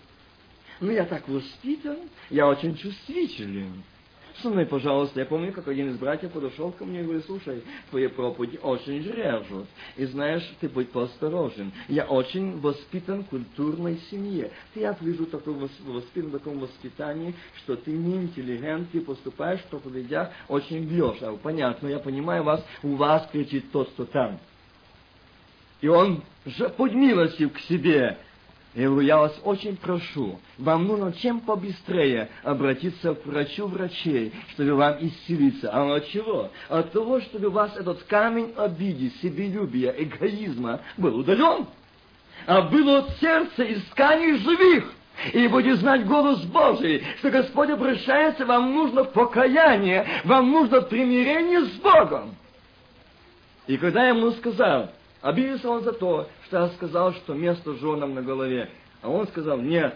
ну я так воспитан, я очень чувствителен со мной, пожалуйста. Я помню, как один из братьев подошел ко мне и говорит, слушай, твои проповеди очень режут. И знаешь, ты будь поосторожен. Я очень воспитан в культурной семье. Ты, я вижу, такой воспитан в таком воспитании, что ты не интеллигент, ты поступаешь в проповедях, очень бьешь. А понятно, я понимаю вас, у вас кричит тот, что там. И он же под милостью к себе я говорю, я вас очень прошу, вам нужно чем побыстрее обратиться к врачу врачей, чтобы вам исцелиться. А от чего? От того, чтобы у вас этот камень обиды, себелюбия, эгоизма был удален. А было от сердца исканий живых. И будете знать голос Божий, что Господь обращается, вам нужно покаяние, вам нужно примирение с Богом. И когда я ему сказал, Обиделся он за то, что я сказал, что место женам на голове. А он сказал, нет,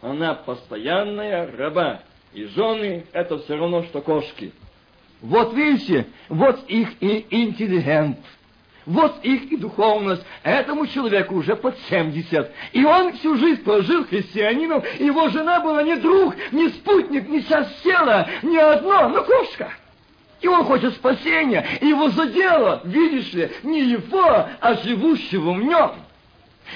она постоянная раба. И жены это все равно, что кошки. Вот видите, вот их и интеллигент. Вот их и духовность. Этому человеку уже под 70. И он всю жизнь прожил христианином. Его жена была не друг, не спутник, не тела, не одно, но кошка. И он хочет спасения. Его задело, видишь ли, не его, а живущего в нем.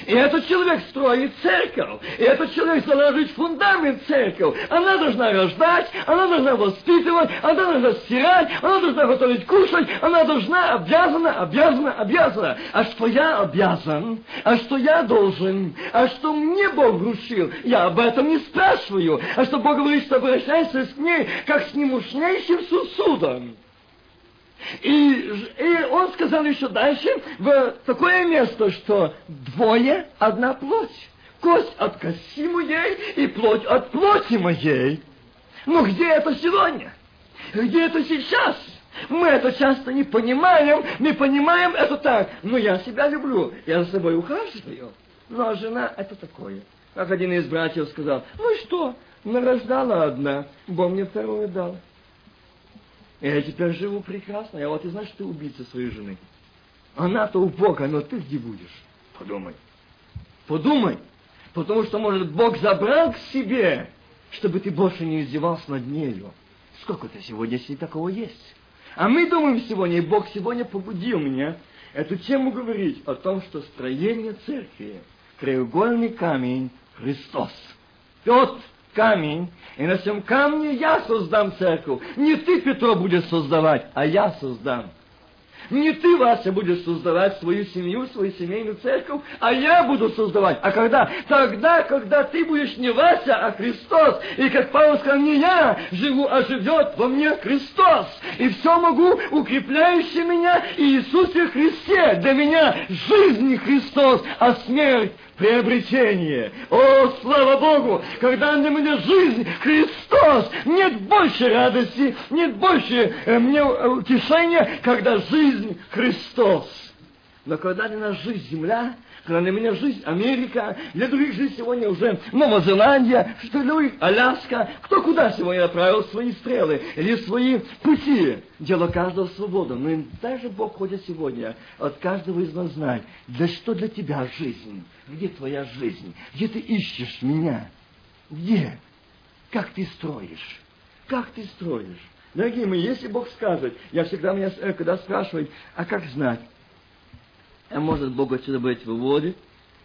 И этот человек строит церковь. И этот человек заложить фундамент церковь. Она должна рождать, она должна воспитывать, она должна стирать, она должна готовить кушать, она должна, обязана, обязана, обязана. А что я обязан? А что я должен? А что мне Бог вручил? Я об этом не спрашиваю. А что Бог говорит, что обращайся с ней, как с немощнейшим сосудом. И, и он сказал еще дальше, в такое место, что двое – одна плоть. Кость от кости моей и плоть от плоти моей. Но где это сегодня? Где это сейчас? Мы это часто не понимаем, не понимаем это так. Но я себя люблю, я за собой ухаживаю. Ну, а жена – это такое. Как один из братьев сказал, ну что, нарождала одна, Бог мне вторую дал. Я теперь живу прекрасно. Я вот и знаешь, ты убийца своей жены. Она-то у Бога, но ты где будешь? Подумай. Подумай. Потому что, может, Бог забрал к себе, чтобы ты больше не издевался над нею. Сколько-то сегодня если такого есть. А мы думаем сегодня, и Бог сегодня побудил меня эту тему говорить о том, что строение церкви, краеугольный камень Христос. Тот, камень, и на всем камне я создам церковь. Не ты, Петро, будешь создавать, а я создам. Не ты, Вася, будешь создавать свою семью, свою семейную церковь, а я буду создавать. А когда? Тогда, когда ты будешь не Вася, а Христос. И как Павел сказал, не я живу, а живет во мне Христос. И все могу, укрепляющий меня Иисусе Христе. Для меня жизнь Христос, а смерть приобретение. О, слава Богу, когда для меня жизнь Христос, нет больше радости, нет больше э, мне утешения, когда жизнь Христос. Но когда для нас жизнь земля, когда для меня жизнь Америка, для других жизнь сегодня уже Новая Зеландия, что для других Аляска, кто куда сегодня направил свои стрелы или свои пути. Дело каждого свобода. Но даже Бог ходит сегодня от каждого из нас знать, для что для тебя жизнь, где твоя жизнь, где ты ищешь меня, где, как ты строишь, как ты строишь. Дорогие мои, если Бог скажет, я всегда меня, э, когда спрашивают, а как знать? А может Бог отсюда быть выводит?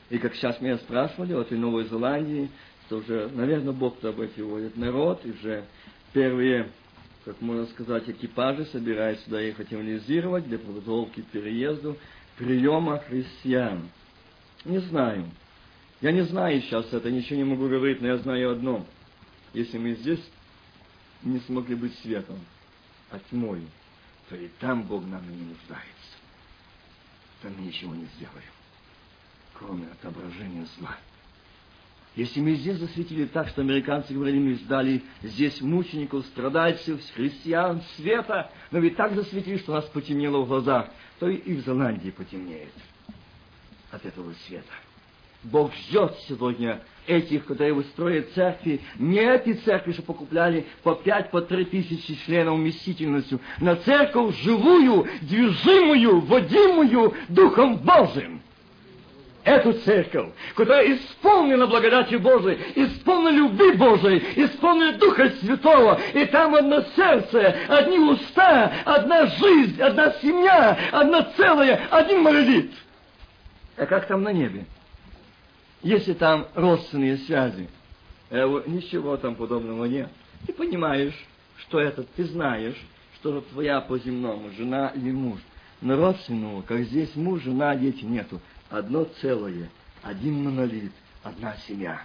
И как сейчас меня спрашивали, вот и Новой Зеландии, что уже, наверное, Бог туда быть выводит народ, и уже первые, как можно сказать, экипажи собираются сюда ехать евангелизировать для подготовки к переезду, приема христиан. Не знаю. Я не знаю сейчас это, ничего не могу говорить, но я знаю одно. Если мы здесь не смогли быть светом, а тьмой, то и там Бог нам не нуждается. Там мы ничего не сделаем, кроме отображения зла. Если мы здесь засветили так, что американцы говорили, мы ждали здесь мучеников, страдальцев, христиан, света, но ведь так засветили, что нас потемнело в глазах, то и в Зеландии потемнеет от этого света. Бог ждет сегодня этих, которые выстроят церкви, не эти церкви, что покупляли по пять, по три тысячи членов вместительностью, на церковь живую, движимую, водимую Духом Божиим. Эту церковь, которая исполнена благодати Божией, исполнена любви Божией, исполнена Духа Святого, и там одно сердце, одни уста, одна жизнь, одна семья, одна целая, один молит. А как там на небе? Если там родственные связи, э, ничего там подобного нет. Ты понимаешь, что это, ты знаешь, что твоя по земному жена или муж. Но родственного, как здесь муж, жена, дети нету. Одно целое, один монолит, одна семья.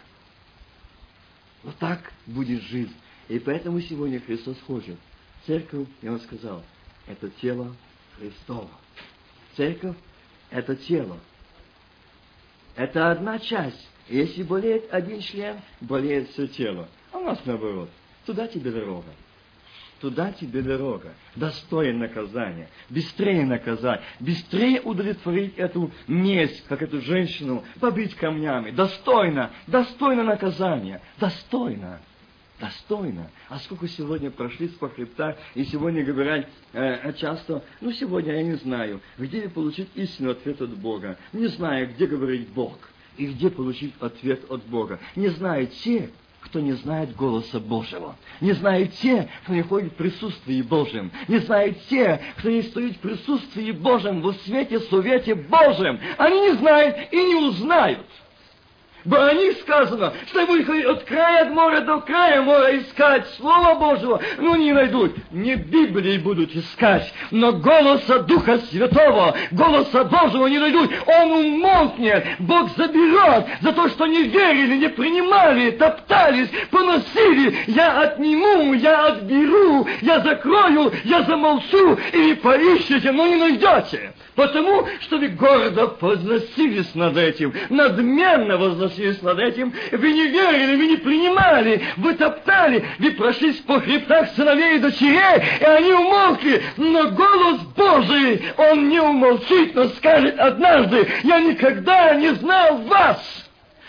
Вот так будет жизнь. И поэтому сегодня Христос хочет. Церковь, я вам сказал, это тело Христова. Церковь – это тело. Это одна часть. Если болеет один член, болеет все тело. А у нас наоборот. Туда тебе дорога. Туда тебе дорога. Достоин наказания. Быстрее наказать. Быстрее удовлетворить эту месть, как эту женщину, побить камнями. Достойно. Достойно наказания. Достойно. Достойно. А сколько сегодня прошли по хребтах, и сегодня говорят э, часто, ну сегодня я не знаю, где получить истинный ответ от Бога. Не знаю, где говорить Бог, и где получить ответ от Бога. Не знают те, кто не знает голоса Божьего. Не знают те, кто не ходит в присутствии Божьем. Не знают те, кто не стоит в присутствии Божьем, во свете, совете Божьем. Они не знают и не узнают. Бо о них сказано, что будут от края от моря до края моря искать Слово Божьего, но не найдут. Не Библии будут искать, но голоса Духа Святого, голоса Божьего не найдут. Он умолкнет, Бог заберет за то, что не верили, не принимали, топтались, поносили. Я отниму, я отберу, я закрою, я замолчу, и вы но не найдете. Потому что вы гордо возносились над этим, надменно возносились над этим, вы не верили, вы не принимали, вы топтали, вы прошлись по хребтах сыновей и дочерей, и они умолкли, но голос Божий, он не умолчит, но скажет однажды, я никогда не знал вас.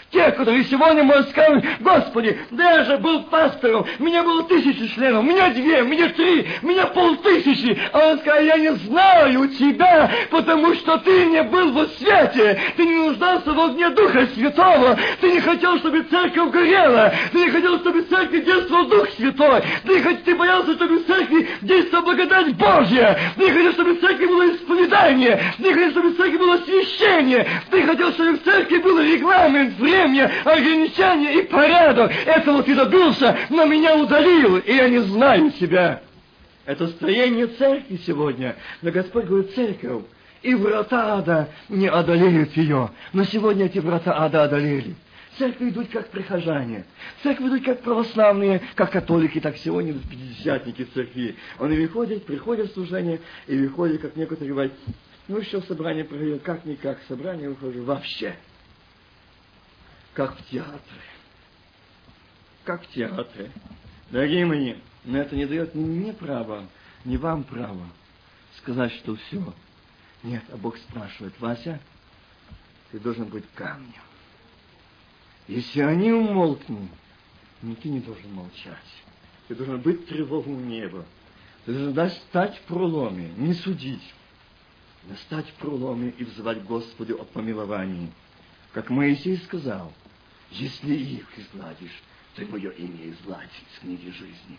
Те, которые сегодня могут сказать, Господи, да я же был пастором, меня было тысячи членов, меня две, меня три, меня полтысячи. А он сказал, я не знаю тебя, потому что ты не был во свете, ты не нуждался в огне Духа Святого, ты не хотел, чтобы церковь горела, ты не хотел, чтобы в церкви действовал Дух Святой, ты, хоть, ты боялся, чтобы церкви действовала благодать Божья, ты не хотел, чтобы церкви было исповедание, ты не хотел, чтобы церкви было священие, ты хотел, чтобы в церкви был регламент, время, время, ограничения и порядок. Этого ты добился, но меня удалил, и я не знаю тебя. Это строение церкви сегодня. Но Господь говорит, церковь, и врата ада не одолеют ее. Но сегодня эти врата ада одолели. Церкви идут как прихожане. Церкви идут как православные, как католики, так сегодня пятидесятники церкви. Они выходят, приходят в служение, и выходят, как некоторые говорят, ну еще собрание проходил, как-никак, собрание выхожу вообще как в театре. Как в театре. Дорогие мои, но это не дает ни права, ни вам права сказать, что все. Нет, а Бог спрашивает, Вася, ты должен быть камнем. Если они умолкнут, но ты не должен молчать. Ты должен быть тревогу неба. Ты должен стать в проломе, не судить, но стать в проломе и взывать Господу о помиловании. Как Моисей сказал – если их изгладишь, и мое имя изгладить с книги жизни.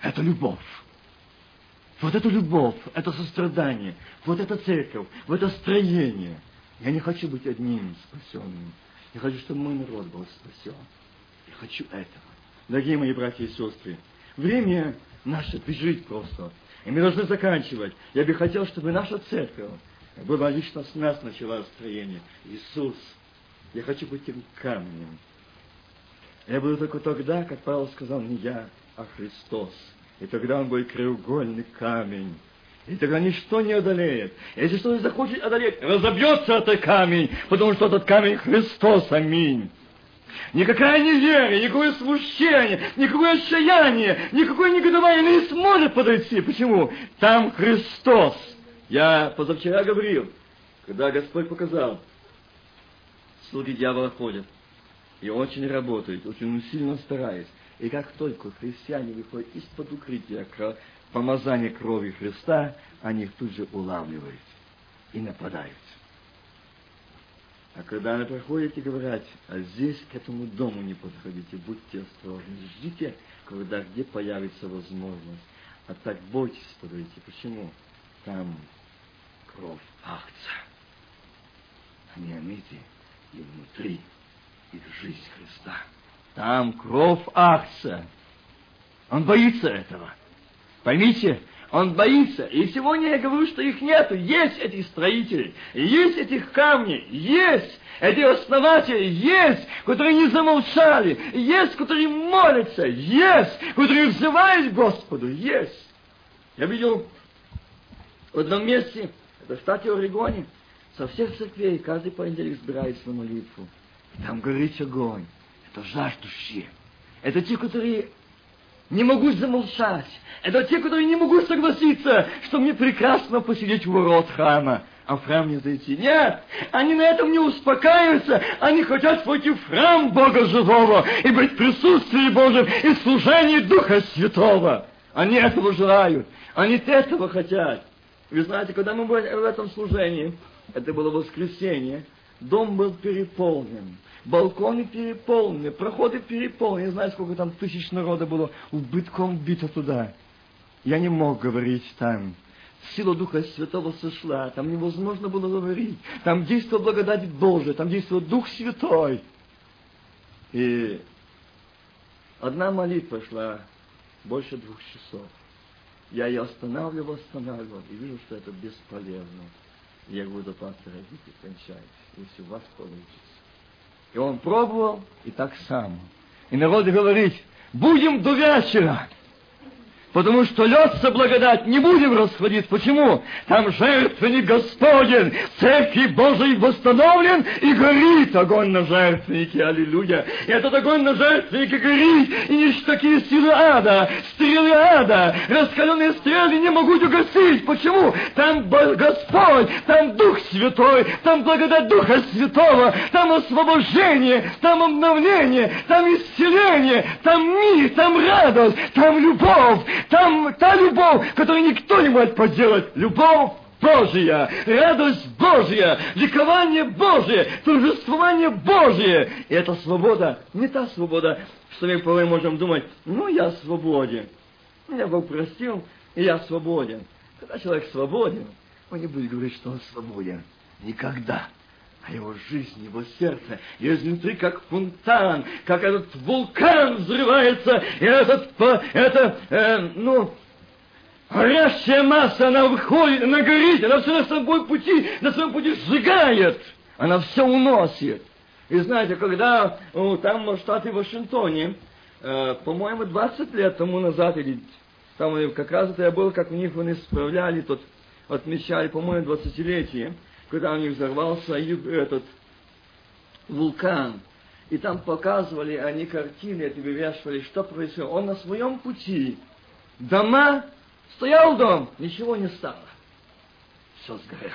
Это любовь. вот эту любовь, это сострадание, вот эта церковь, вот это строение. Я не хочу быть одним спасенным. Я хочу, чтобы мой народ был спасен. Я хочу этого. Дорогие мои братья и сестры, время наше бежит просто. И мы должны заканчивать. Я бы хотел, чтобы наша церковь была лично с нас начала строение. Иисус, я хочу быть тем камнем. Я буду только тогда, как Павел сказал, не я, а Христос. И тогда он будет краеугольный камень. И тогда ничто не одолеет. Если что-то захочет одолеть, разобьется этот камень, потому что этот камень Христос. Аминь. Никакая неверие, никакое смущение, никакое отчаяние, никакое негодование не сможет подойти. Почему? Там Христос. Я позавчера говорил, когда Господь показал, слуги дьявола ходят, и очень работают, очень сильно стараясь. И как только христиане выходят из-под укрытия помазания крови Христа, они их тут же улавливают и нападают. А когда они проходят и говорят, а здесь к этому дому не подходите, будьте осторожны, ждите, когда где появится возможность. А так бойтесь подойти. Почему? Там кровь акца. Они омыты и внутри их жизнь Христа. Там кровь акция. Он боится этого. Поймите, он боится. И сегодня я говорю, что их нету. Есть эти строители, есть этих камней, есть эти основатели, есть, которые не замолчали, есть, которые молятся, есть, которые взывают Господу, есть. Я видел в одном месте, это в штате Орегоне, со всех церквей каждый понедельник собирается на молитву. Там горит огонь. Это жаждущие. Это те, которые не могут замолчать. Это те, которые не могут согласиться, что мне прекрасно посидеть в ворот храма, а в храм не зайти. Нет, они на этом не успокаиваются. Они хотят войти в храм Бога Живого и быть в присутствии Божьем и служении Духа Святого. Они этого желают. Они этого хотят. Вы знаете, когда мы были в этом служении, это было воскресенье, дом был переполнен. Балконы переполнены, проходы переполнены. Не знаю, сколько там тысяч народа было убытком бито туда. Я не мог говорить там. Сила Духа Святого сошла, там невозможно было говорить. Там действовала благодать Божия, там действовал Дух Святой. И одна молитва шла больше двух часов. Я ее останавливал, останавливал, и вижу, что это бесполезно. Я говорю, да пастора, идите, кончайте, если у вас получится. И он пробовал, и так само. И народ говорит, будем до вечера. Потому что льется благодать, не будем расходить. Почему? Там жертвенник Господень, церкви Божий восстановлен, и горит огонь на жертвеннике. Аллилуйя. И этот огонь на жертвеннике горит, и не такие силы ада, стрелы ада, раскаленные стрелы не могут угасить. Почему? Там Господь, там Дух Святой, там благодать Духа Святого, там освобождение, там обновление, там исцеление, там мир, там радость, там любовь, там та любовь, которую никто не может поделать. Любовь Божия, радость Божья, ликование Божие, торжествование Божие. И эта свобода, не та свобода, что мы порой можем думать, ну я свободен. Меня Бог простил, и я свободен. Когда человек свободен, он не будет говорить, что он свободен. Никогда а его жизнь, его сердце, и изнутри как фонтан, как этот вулкан взрывается, и этот, это, э, ну, горящая масса, она выходит, она горит, она все на своем пути, на своем пути сжигает, она все уносит. И знаете, когда ну, там в штате Вашингтоне, э, по-моему, 20 лет тому назад, или там как раз это я был, как у них они справляли, тут отмечали, по-моему, 20-летие, когда у них взорвался этот вулкан, и там показывали они картины, это вывешивали, что происходит. Он на своем пути, дома, стоял дом, ничего не стало. Все сгорело.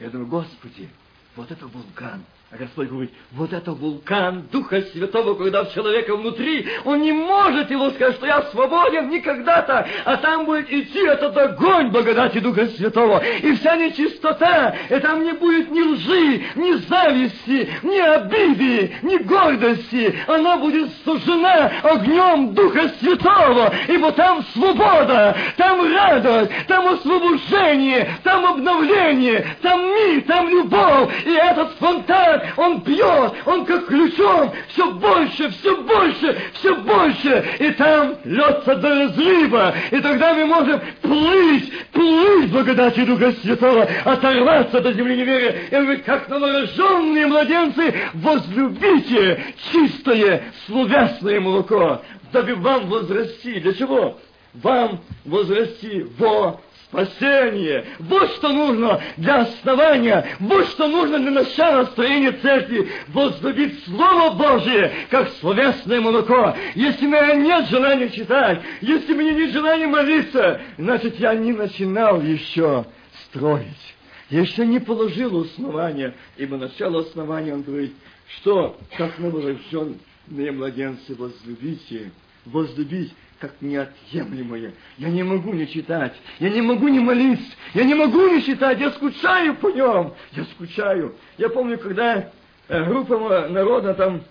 Я думаю, Господи, вот это вулкан, А Господь говорит, вот это вулкан Духа Святого, когда в человека внутри, он не может его сказать, что я свободен никогда-то, а там будет идти этот огонь благодати Духа Святого, и вся нечистота, и там не будет ни лжи, ни зависти, ни обиды, ни гордости, она будет сужена огнем Духа Святого, ибо там свобода, там радость, там освобождение, там обновление, там мир, там любовь, и этот фонтан, он бьет, он как ключом, все больше, все больше, все больше, и там льется до разлива, и тогда мы можем плыть, плыть благодати Духа Святого, оторваться до земли неверия, и говорить, как новорожденные младенцы, возлюбите чистое словесное молоко, дабы вам возрасти. Для чего? Вам возрасти во спасение. Вот что нужно для основания, вот что нужно для начала строения церкви. Возлюбить Слово Божие, как словесное молоко. Если у меня нет желания читать, если у меня нет желания молиться, значит, я не начинал еще строить. Я еще не положил основания, ибо начало основания, он говорит, что, как новорожденные младенцы, возлюбите, возлюбить как неотъемлемое. Я не могу не читать, я не могу не молиться, я не могу не читать, я скучаю по нем, я скучаю. Я помню, когда э, группа народа, там,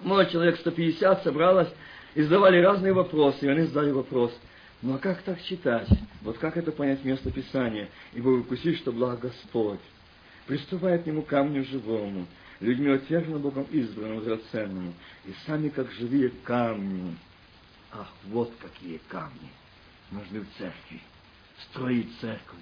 может, человек 150 собралась, и задавали разные вопросы, и они задали вопрос, ну а как так читать? Вот как это понять место Писания? Ибо выкусишь, что благ Господь. Приступает к нему камню живому, людьми отверженно Богом избранному, драгоценному, и сами как живые камни Ах, вот какие камни нужны в церкви. Строить церковь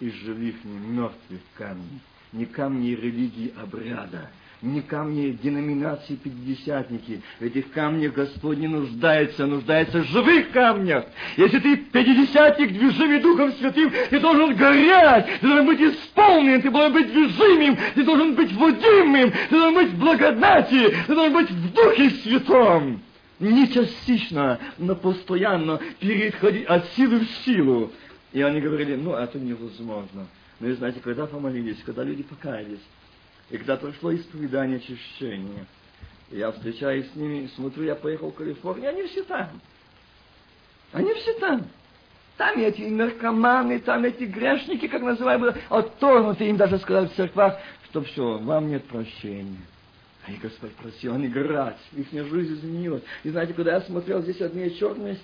из живых, не мертвых камней. Не камни религии обряда, не камни деноминации пятидесятники. В этих камнях Господь не нуждается, нуждается в живых камнях. Если ты пятидесятник, движимый Духом Святым, ты должен горять, ты должен быть исполнен, ты должен быть движимым, ты должен быть водимым, ты должен быть в благодати, ты должен быть в Духе Святом не частично, но постоянно переходить от силы в силу. И они говорили, ну, это невозможно. Но вы знаете, когда помолились, когда люди покаялись, и когда прошло исповедание очищения, я встречаюсь с ними, смотрю, я поехал в Калифорнию, они все там. Они все там. Там эти наркоманы, там эти грешники, как называемые, отторгнуты, им даже сказали в церквах, что все, вам нет прощения. А и Господь просил, он играть, их жизнь изменилась. И знаете, когда я смотрел, здесь одни черные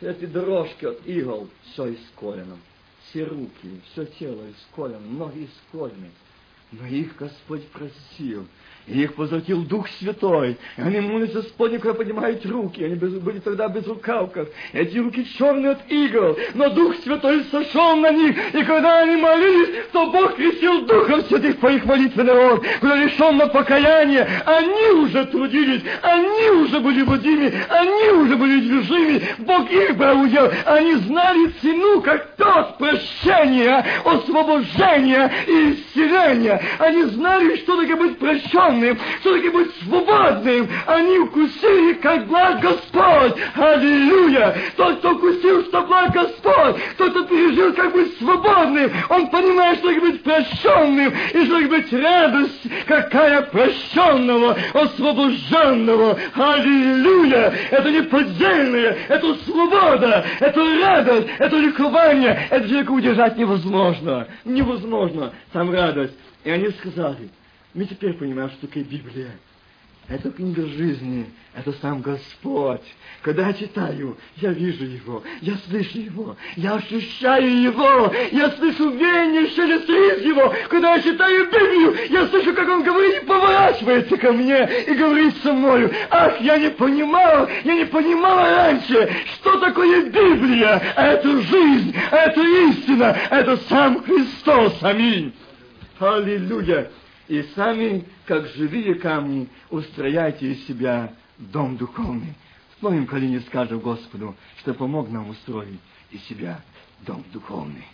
эти дорожки от игл, все исколено. Все руки, все тело исколено, ноги исколены. Но их Господь просил, и их возвратил Дух Святой. И они молятся Господню, когда поднимают руки. Они без, были тогда без рукавков. Эти руки черные от игл. Но Дух Святой сошел на них. И когда они молились, то Бог крестил Духом Святых по их молитве народ. Когда лишенно покаяния, они уже трудились. Они уже были водими. Они уже были движими. Бог их брал удел. Они знали цену, как тот прощения, освобождения и исцеления. Они знали, что такое быть прощенным свободным, все-таки быть свободным. Они укусили, как благ Господь. Аллилуйя! Тот, кто укусил, что благ Господь, тот, кто пережил, как быть свободным, он понимает, что быть прощенным, и что быть радость, какая прощенного, освобожденного. Аллилуйя! Это не поддельное, это свобода, это радость, это ликование. Это человека удержать невозможно. Невозможно. Там радость. И они сказали, мы теперь понимаем, что такое Библия. Это книга жизни, это сам Господь. Когда я читаю, я вижу Его, я слышу Его, я ощущаю Его, я слышу веяние шелест Его. Когда я читаю Библию, я слышу, как Он говорит и поворачивается ко мне и говорит со мною. Ах, я не понимал, я не понимала раньше, что такое Библия. А это жизнь, а это истина, а это сам Христос. Аминь. Аллилуйя и сами, как живые камни, устрояйте из себя дом духовный. Словим колени скажем Господу, что помог нам устроить из себя дом духовный.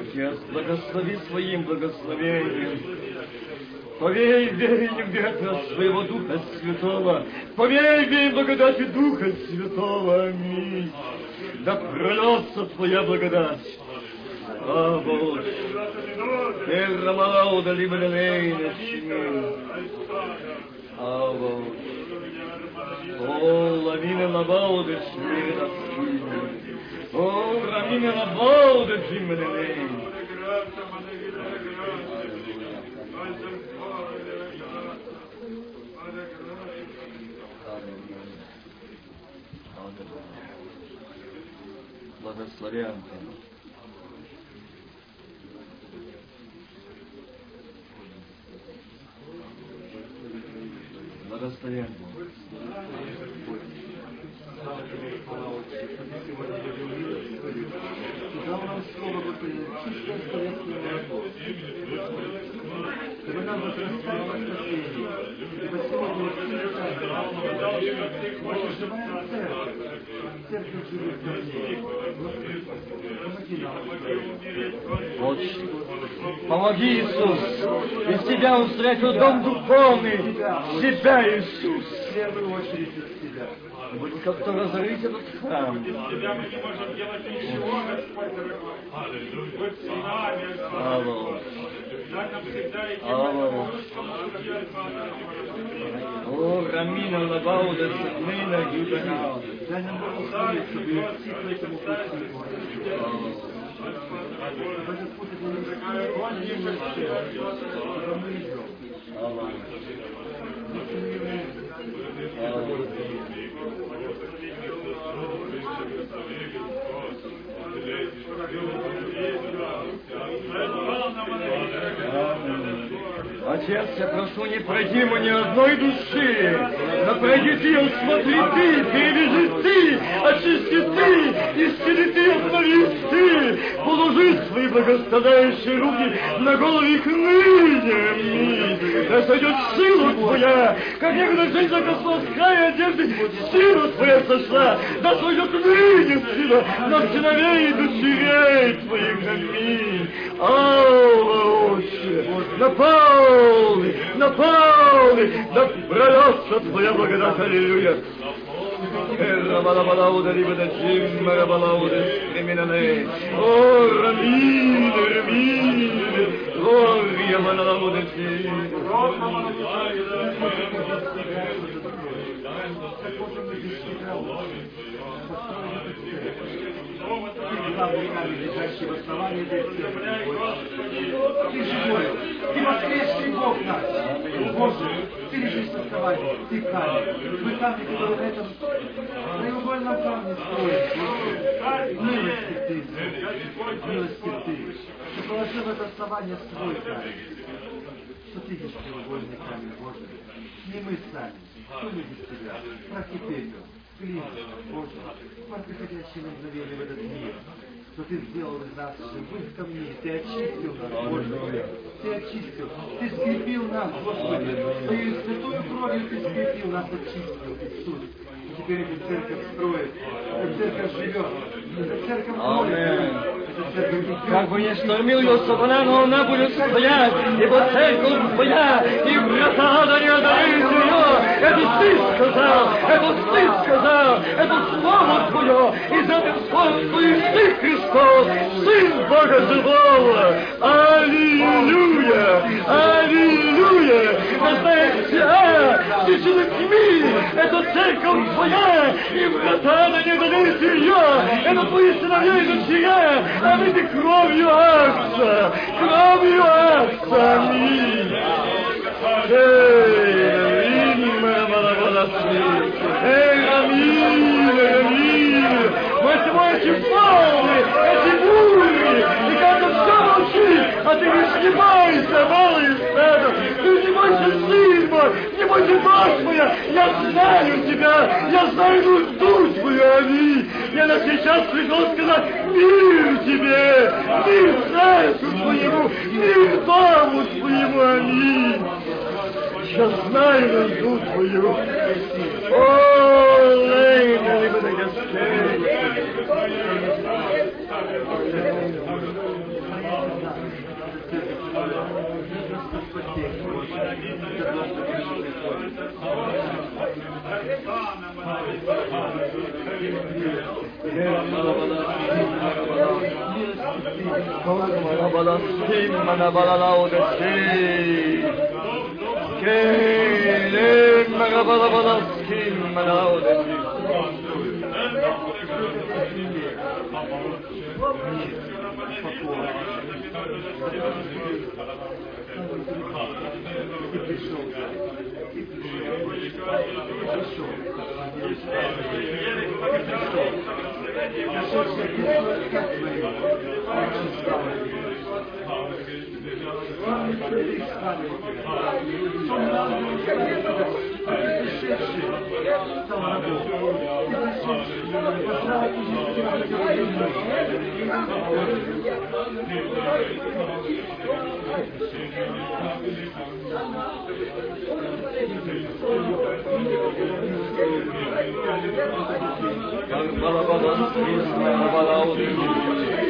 Отец, благослови своим благословением. Поверь вере ветра своего Духа Святого. Поверь вере благодати Духа Святого. Аминь. Да прольется Твоя благодать. О, Боже. Терра малауда О, Боже. О, лавина лабауда шмира О, рамина лабауда джиммелелейна Благословен Ты. Благословен Бог.
Дал нам слово, Господи, чистое словесное молоко. Чтобы нам возрастать в спасении. Ибо сегодня вот Наша живая церковь, церковь живых людей. Господи, помоги нам.
Отче, помоги, Иисус, из Тебя устроить дом духовный, себя, Иисус.
В первую очередь из Тебя.
Будь как-то разорить этот храм. Алло. Алло. О, Рамина Лабауда, Сатмина, Юдана.
Дай нам благословить, чтобы идти по этому пути, Господи. Чтобы
Отец, я прошу, не пройди ему ни одной души, но пройди ты, усмотри ты, перевяжи ты, очисти ты, исцели ты, обнови ты, положи свои благословляющие руки на головы их ныне. Да сойдет сила твоя, как некогда женщина коснулась края одежды, сила твоя сошла, да сойдет ныне сила на сыновей и дочерей твоих, аминь. Алла, Отче, наполни, наполни, да прольется Твоя благодать, аллилуйя. Эрра балабалауда либо джимма балауда стреминане. О, рамин, рамин, глория балауда
Лежащего основания для Ты живой, ты воскресший Бог наш. Боже, ты лежишь в основании, ты камень. Мы камни, которые на этом краеугольном камне строим. Милости ты, милости ты. Ты положил в это основание свой камень. Что ты видишь треугольный камень, Боже? Не мы сами. Кто любит тебя? Прохипеть Клин, Боже, в приходящее мгновение в этот мир, что Ты сделал из нас живых камней, Ты очистил Ты очистил, Ты скрепил нас, Господи, Твоей святую кровью Ты скрепил нас, очистил, теперь эта церковь строит, эта церковь живет,
Как бы не штормил ее сатана, но она будет стоять, ибо церковь твоя, и врата ада не одолеют ее. Это ты сказал, это ты сказал, это слово твое, и за этим словом твоим ты Христос, Сын Бога живого. Аллилуйя! Аллилуйя! Знаешь, а, тысячи тьми, это церковь твоя, и врата ада не одолеют ее. Это твои сыновья и дочеря, а мы ты кровью Акса, кровью Акса, аминь. Эй, аминь, мама, подошли. Эй, Рамиль, Рамиль, восьмой полный, эти а ты не снимайся, малый стадо, ты не бойся, сын мой, не бойся, мать моя, я знаю тебя, я знаю нужду твою, Ами, я на сейчас пришел сказать мир тебе, мир сердцу твоему, мир дому твоему, Аминь. Я знаю нужду твою. О, Лейна, либо на Mana balala Bala balastim Yani bana bana, bana bana oluyor.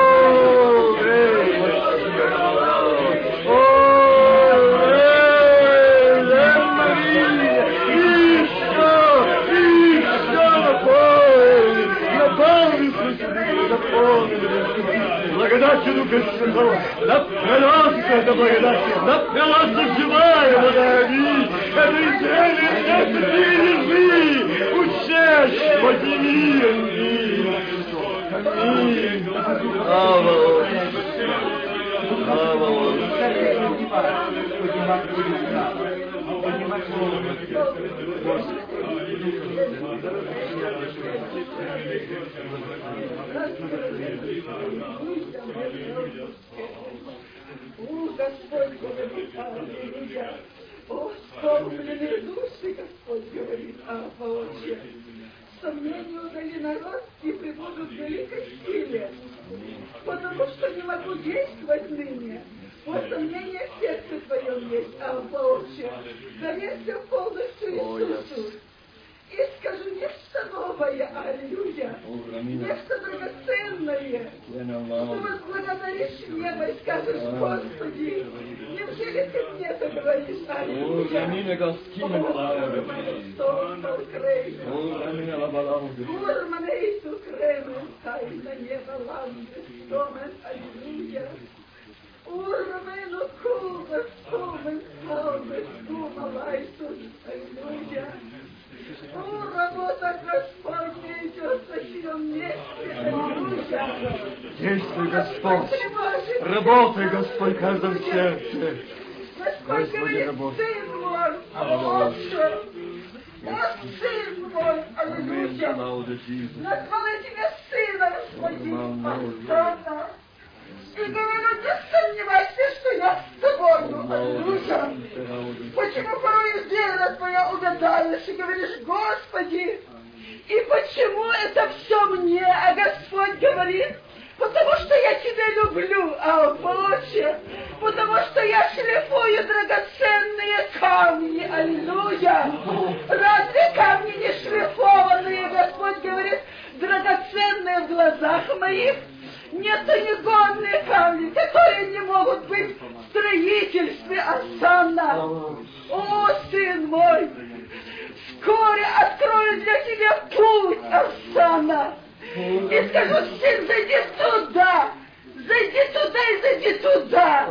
Благодатью Духа Святого, напрялась эта благодать, напрялась живая благодать, это Израиль, это лежи, учащ, подними, аминь, аминь, слава, слава,
О, Господь говорит, аллилуйя. О, скорбленные души, Господь говорит, Абба, Отче. Сомнения удали народ и силе. Потому что не могу действовать ныне. Вот сомнение в сердце твоем есть, Абба, Отче. Доверься полностью Иисусу. И скажу нечто новое, аллилуйя. Нечто драгоценное. Ты возблагодаришь небо и скажешь, Господи, неужели ты мне это говоришь, аллилуйя?
Labalaude.
Урманейту кремен, тайна неба ламбе, стомен, аллилуйя.
Действуй, Господь. Работай, Господь, в каждом сердце.
Господь
Господи, работай.
аллилуйя.
Иисусу.
Назвала тебя сыном своим,
Мама.
И говорю, не сомневайся, что я с тобою, аллилуйя. Почему порой вера твоя угадаешь и говоришь, Господи, и почему это все мне, а Господь говорит, потому что я тебя люблю, а Боже, потому что я шлифую драгоценные камни, аллилуйя. Разве камни не шлифованные, Господь говорит, драгоценные в глазах моих? Нет, негодные камни, которые не могут быть в строительстве Асана. О, сын мой, вскоре открою для тебя путь, Асана. И скажу, сын, зайди туда, зайди туда и зайди туда.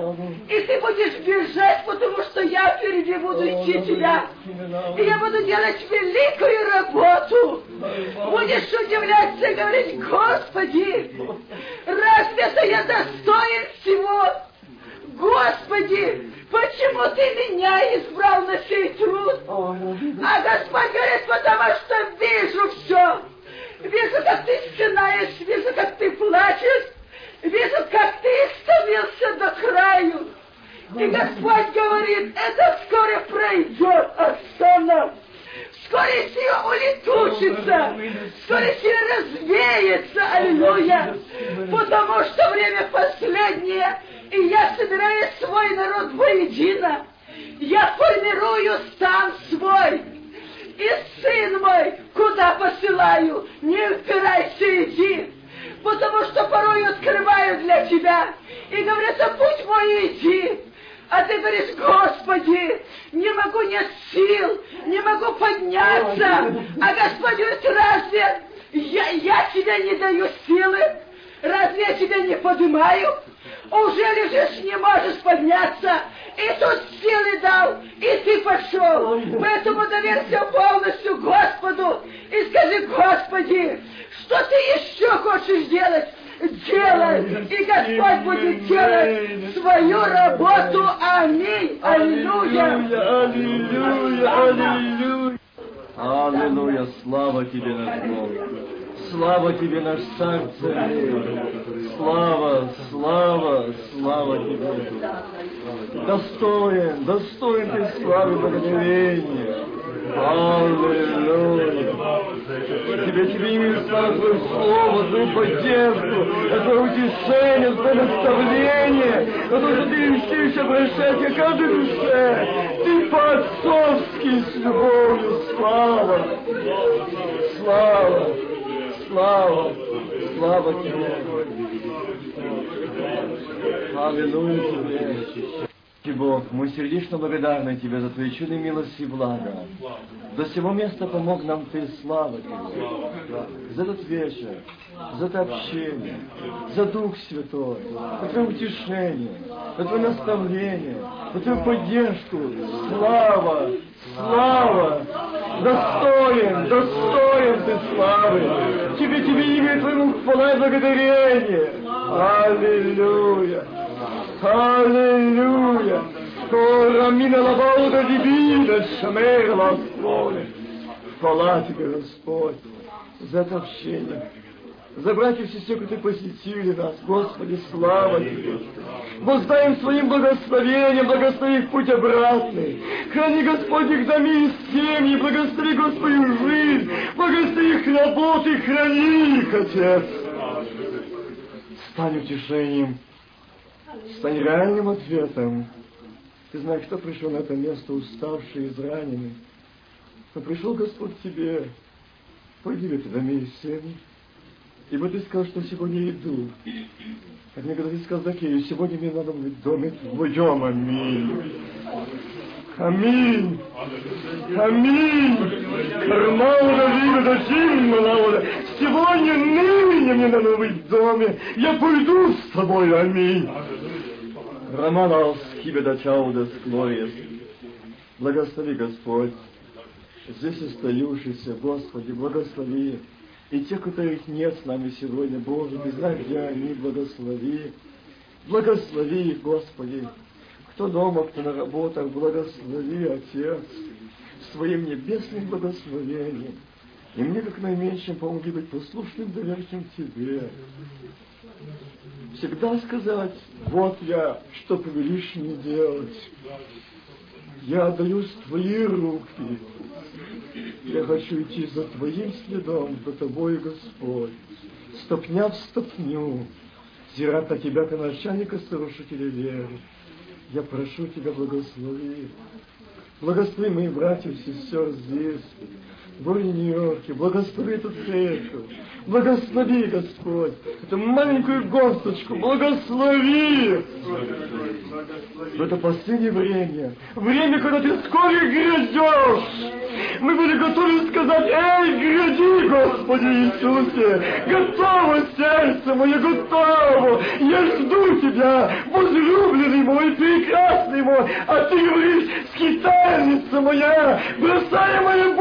И ты будешь бежать, потому что я впереди буду идти тебя. И я буду делать великую работу. Будешь удивляться и говорить, Господи, разве это я достоин всего? Господи, почему ты меня избрал на сей труд? А Господь говорит, потому что вижу все. Вижу, как ты стенаешь, вижу, как ты плачешь, вижу, как ты становился до краю. И Господь говорит, это вскоре пройдет, Оксана. Вскоре все улетучится, вскоре все развеется, аллилуйя. Потому что время последнее, и я собираю свой народ воедино. Я формирую стан свой. И сын мой, куда посылаю, не упирайся, иди. Потому что порой открываю для тебя. И говорят, а путь мой иди. А ты говоришь, Господи, не могу, нет сил, не могу подняться. А Господь говорит, разве я, я тебе не даю силы? Разве я тебя не поднимаю? Уже лежишь, не можешь подняться. И тут силы дал, и ты пошел. Поэтому доверься полностью Господу и скажи, Господи, что ты еще хочешь делать? Делай, и Господь будет делать свою работу. Аминь. Аллилуйя.
Аллилуйя, аллилуйя. Аллилуйя, слава тебе, наш Бог. Слава тебе, наш царь. Слава, слава, слава тебе. Достоин, достоин ты славы благодарения. Аллилуйя. Тебе, тебе имею славу Твое Слово, Твою поддержку, Твое утешение, Твое наставление, то, что Ты ищешь обращать к каждой душе. Ты по-отцовски с любовью. Слава, слава, слава, слава Тебе. Аллилуйя Тебе. Ты, Бог, мы сердечно благодарны Тебе за Твои чудные милости и блага. До сего места помог нам Ты, слава Тебе. За этот вечер, за это общение, за Дух Святой, за Твое утешение, за Твое наставление, за Твою поддержку. Слава, слава, достоин, достоин Ты славы. Тебе, Тебе имя Твоему хвала и благодарение. Аллилуйя. Аллилуйя! Ora mina la volta divina, шамер Господь. Хвала Тебе, Господь, за это общение. За братьев и сестер, которые посетили нас. Господи, слава Тебе. Воздаем своим благословением, благослови их путь обратный. Храни, Господь, их доми и семьи, благослови, Господи, жизнь, благослови их работы, храни их, Отец. Стань утешением стань реальным ответом. Ты знаешь, кто пришел на это место уставший, израненный. Но пришел Господь к тебе. Пойди это доме и семьи. Ибо ты сказал, что сегодня иду. Мне когда ты сказал Закею, сегодня мне надо в доме твоем. Аминь. Аминь. Аминь. Кармауна Вига Зиммалауна. Сегодня, ныне мне надо быть в доме. Я пойду с тобой. Аминь. Романал скибеда чауда склоес. Благослови, Господь, здесь остающийся, Господи, благослови. И тех, которых нет с нами сегодня, Боже, не знаю, где они, благослови. Благослови Господи. Кто дома, кто на работах, благослови, Отец, своим небесным благословением. И мне, как наименьшим, помоги быть послушным, доверчивым Тебе. Всегда сказать, вот я, что повелишь мне делать. Я отдаюсь в Твои руки. Я хочу идти за Твоим следом, за Тобой, Господь. Ступня в ступню, зирать на Тебя, как начальника старушителя веры. Я прошу Тебя, благослови. Благослови моих братьев и сестер здесь. Нью-Йорке, благослови эту церковь, благослови, Господь, эту маленькую горсточку, благослови! В это последнее время, время, когда ты вскоре грядешь, мы были готовы сказать, эй, гряди, Господи Иисусе, готово сердце мое, готово, я жду Тебя, возлюбленный мой, прекрасный мой, а Ты говоришь, скитальница моя, бросаемая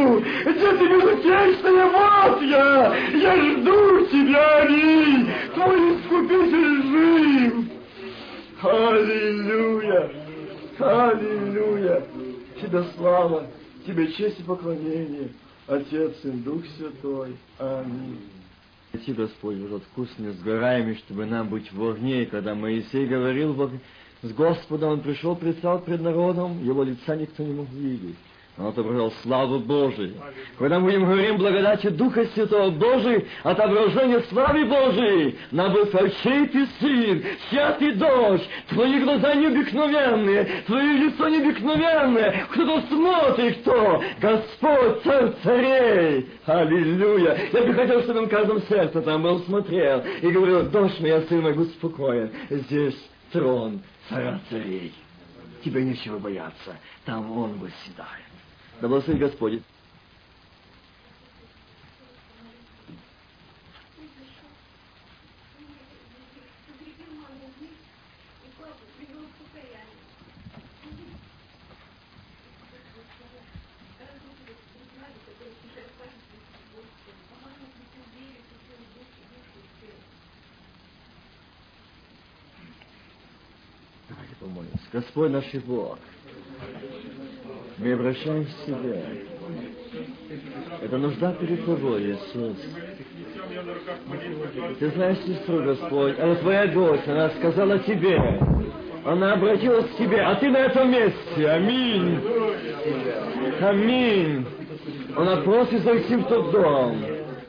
бурью, где Ты безутешная, вот я, я жду Тебя, аминь, Твой Искупитель жив. Аллилуйя! Аллилуйя! Тебе слава, Тебе честь и поклонение, Отец и Дух Святой. Аминь. Спаси, Господь, этот вкус несгораемый, чтобы нам быть в огне. Когда Моисей говорил с Господом, он пришел, предстал пред народом, его лица никто не мог видеть. Он отображал славу Божию. Когда мы им говорим благодати Духа Святого Божий, отображение славы Божией, на высочей ты сын, чья ты дождь, твои глаза необыкновенные, твое лицо необыкновенное, кто-то смотрит, кто? Господь, царь царей! Аллилуйя! Я бы хотел, чтобы он в каждом сердце там был, смотрел и говорил, дождь моя, сын будь спокоен, здесь трон царя царей. Тебе нечего бояться, там он восседает. Да благословит Господь. Давайте. Господь наш Бог, мы обращаемся к Тебе. Это нужда перед Тобой, Иисус. Ты знаешь сестру, Господь, она твоя дочь, она сказала Тебе. Она обратилась к Тебе, а Ты на этом месте. Аминь. Аминь. Она просит зайти в тот дом,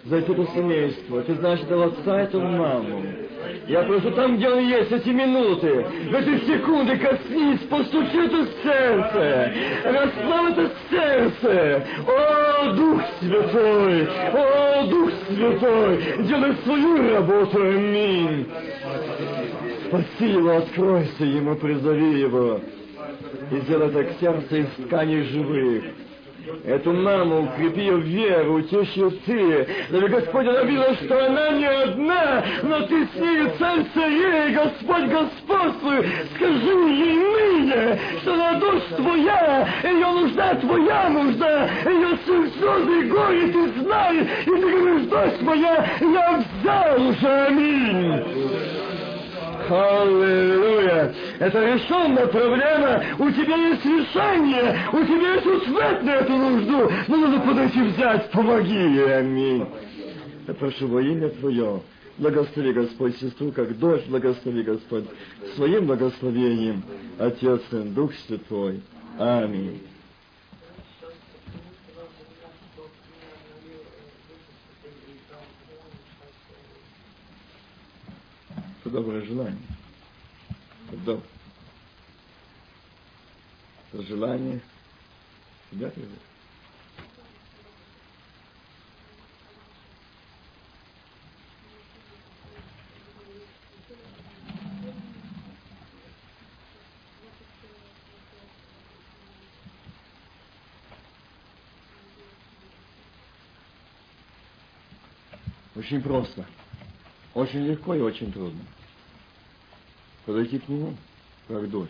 зайти в то семейство. Ты знаешь этого отца, эту маму. Я прошу там, где он есть, эти минуты, в эти секунды коснись, постучи это сердце, расслабь это сердце. О, Дух Святой, о, Дух Святой, делай свою работу, аминь. Спаси его, откройся ему, призови его. И сделай так сердце из тканей живых. Эту маму укрепи ее веру, утешь ее ты. Дабы Господь видела, что она не одна, но ты с ней царь царей, Господь господствуй. Скажи ей ныне, что она дочь твоя, ее нужда твоя нужда, ее слезы и горе ты знаешь, и ты говоришь, дочь моя, я взял уже, аминь. Аллилуйя! Это решенная проблема. У тебя есть решение. У тебя есть ответ на эту нужду. Но надо подойти взять. Помоги ей. Аминь. Я прошу во имя Твое. Благослови, Господь, сестру, как дождь, благослови, Господь, своим благословением, Отец и Дух Святой. Аминь. Это доброе желание. Это Это желание себя приводит. Очень просто. Очень легко и очень трудно. Подойти к нему, как дочь,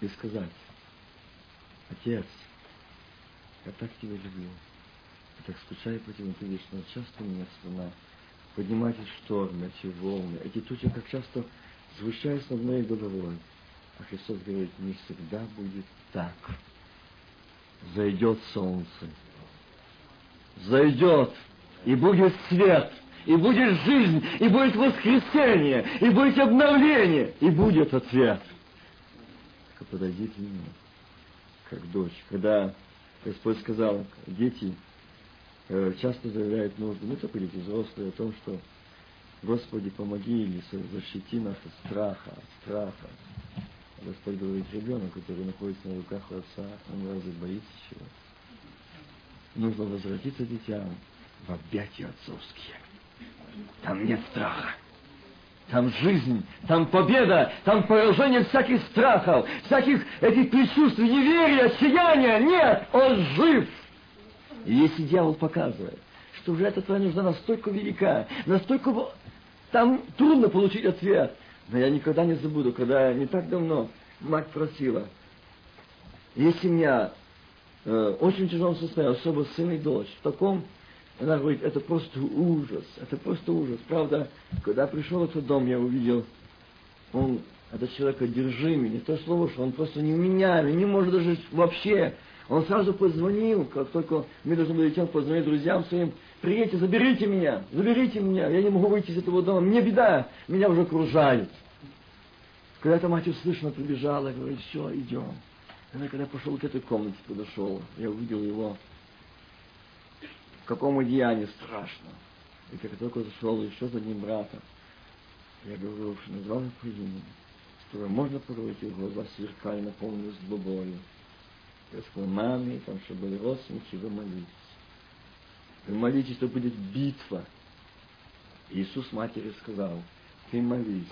и сказать, Отец, я так тебя люблю, я так скучаю по тебе, ты вечно часто меня вспоминаю. Поднимать эти штормы, эти волны, эти тучи, как часто звучают над моей головой. А Христос говорит, не всегда будет так. Зайдет солнце. Зайдет, и будет свет и будет жизнь, и будет воскресение, и будет обновление, и будет ответ. Только подойди к нему, как дочь. Когда Господь сказал, дети э, часто заявляют нужду, не только дети взрослые, о том, что Господи, помоги или защити нас от страха, от страха. Господь говорит, ребенок, который находится на руках у отца, он разве боится чего? нужно возвратиться детям в объятия отцовские. Там нет страха. Там жизнь, там победа, там поражение всяких страхов, всяких этих предчувствий, неверия, сияния. Нет, он жив. И если дьявол показывает, что жертва твоя нужна настолько велика, настолько... Там трудно получить ответ. Но я никогда не забуду, когда не так давно мать просила, есть семья э, очень тяжелом состоянии, особо сын и дочь, в таком она говорит, это просто ужас, это просто ужас. Правда, когда пришел этот дом, я увидел, он, этот человек одержимый, не то слово, что он просто не невменяемый, не может даже вообще. Он сразу позвонил, как только мы должны были идти, он позвонил друзьям своим, приедьте, заберите меня, заберите меня, я не могу выйти из этого дома, мне беда, меня уже окружают. Когда эта мать услышала, прибежала, говорит, все, идем. Она когда пошел к этой комнате, подошел, я увидел его какому деянию страшно. И как только зашел еще за ним брата, я говорю, что назвал его по имени, что можно поговорить, его глаза сверкали, наполнены злобою. Я сказал, маме, там, что были родственники, вы молитесь. Вы молитесь, что будет битва. Иисус матери сказал, ты молись.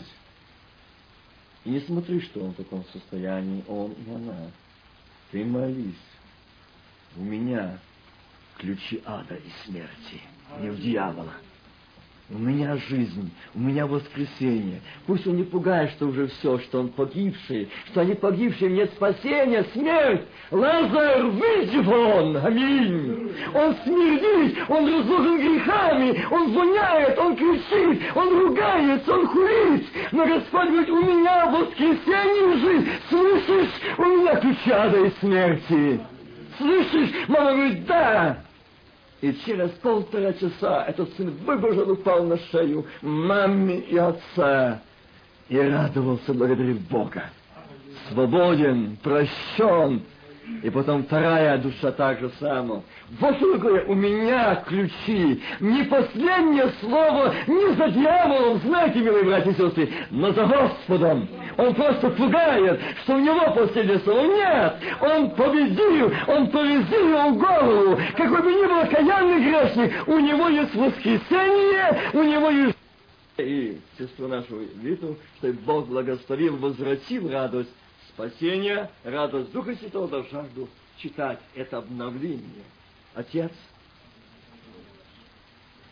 И не смотри, что он в таком состоянии, он и она. Ты молись. У меня ключи ада и смерти, не у дьявола. У меня жизнь, у меня воскресение. Пусть он не пугает, что уже все, что он погибший, что они погибшие, нет спасения, смерть. Лазар, выйди вон! Аминь! Он смердит, он разложен грехами, он воняет, он кричит, он ругается, он хулит. Но Господь говорит, у меня воскресение жизнь. Слышишь, у меня ключи ада и смерти. Слышишь? Мама говорит, да. И через полтора часа этот сын выбежал, упал на шею маме и отца и радовался, благодарив Бога. Свободен, прощен, и потом вторая душа так же само. Вот что такое, у меня ключи. Не последнее слово, не за дьяволом, знаете, милые братья и сестры, но за Господом. Он просто пугает, что у него последнее слово. Нет, он победил, он повезил его голову. Какой бы ни был окаянный грешник, у него есть воскресенье, у него есть и сестру нашу Виту, что Бог благословил, возвратил радость спасения, радость Духа Святого, да жажду читать это обновление. Отец,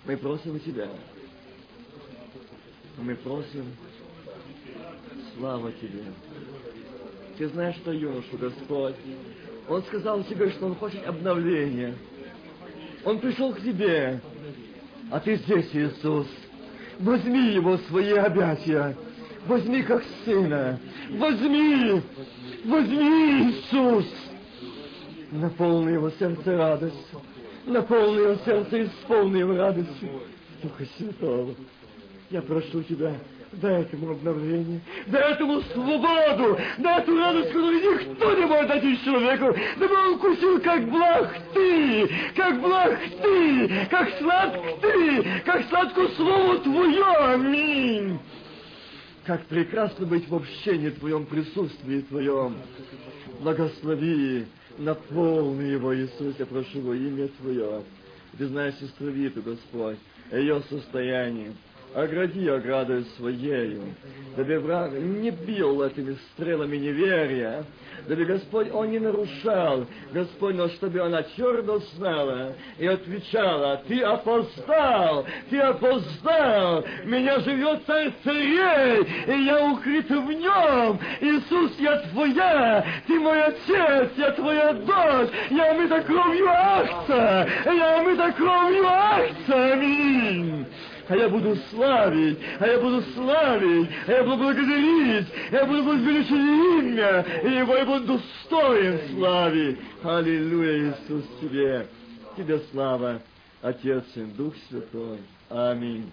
мы просим Тебя, мы просим, слава Тебе. Ты знаешь, что юношу Господь, он сказал тебе, что он хочет обновления. Он пришел к тебе, а ты здесь, Иисус. Возьми его в свои объятия. Возьми как сына. Возьми! Возьми, Иисус! Наполни его сердце радостью. Наполни его сердце, исполни его радостью. Духа Святого, я прошу Тебя, дай этому обновление, дай этому свободу, дай эту радость, которую никто не может дать человеку, дабы он вкусил, как благ Ты, как благ Ты, как сладк Ты, как сладко Слово Твое. Аминь. Как прекрасно быть в общении Твоем, присутствии Твоем. Благослови, наполни его, Иисус, я прошу во имя Твое. Ты знаешь сестру Виту, Господь, ее состояние огради оградою своею, дабы враг не бил этими стрелами неверия, дабы Господь он не нарушал, Господь, но чтобы она твердо знала и отвечала, ты опоздал, ты опоздал, меня живет царь царей, и я укрыт в нем, Иисус, я твоя, ты мой отец, я твоя дочь, я омыта кровью акца, я омыта кровью акца, аминь а я буду славить, а я буду славить, а я буду благодарить, а я буду возвеличить имя, и его я буду достоин славить. Аллилуйя, Иисус, Тебе, Тебе слава, Отец и Дух Святой. Аминь.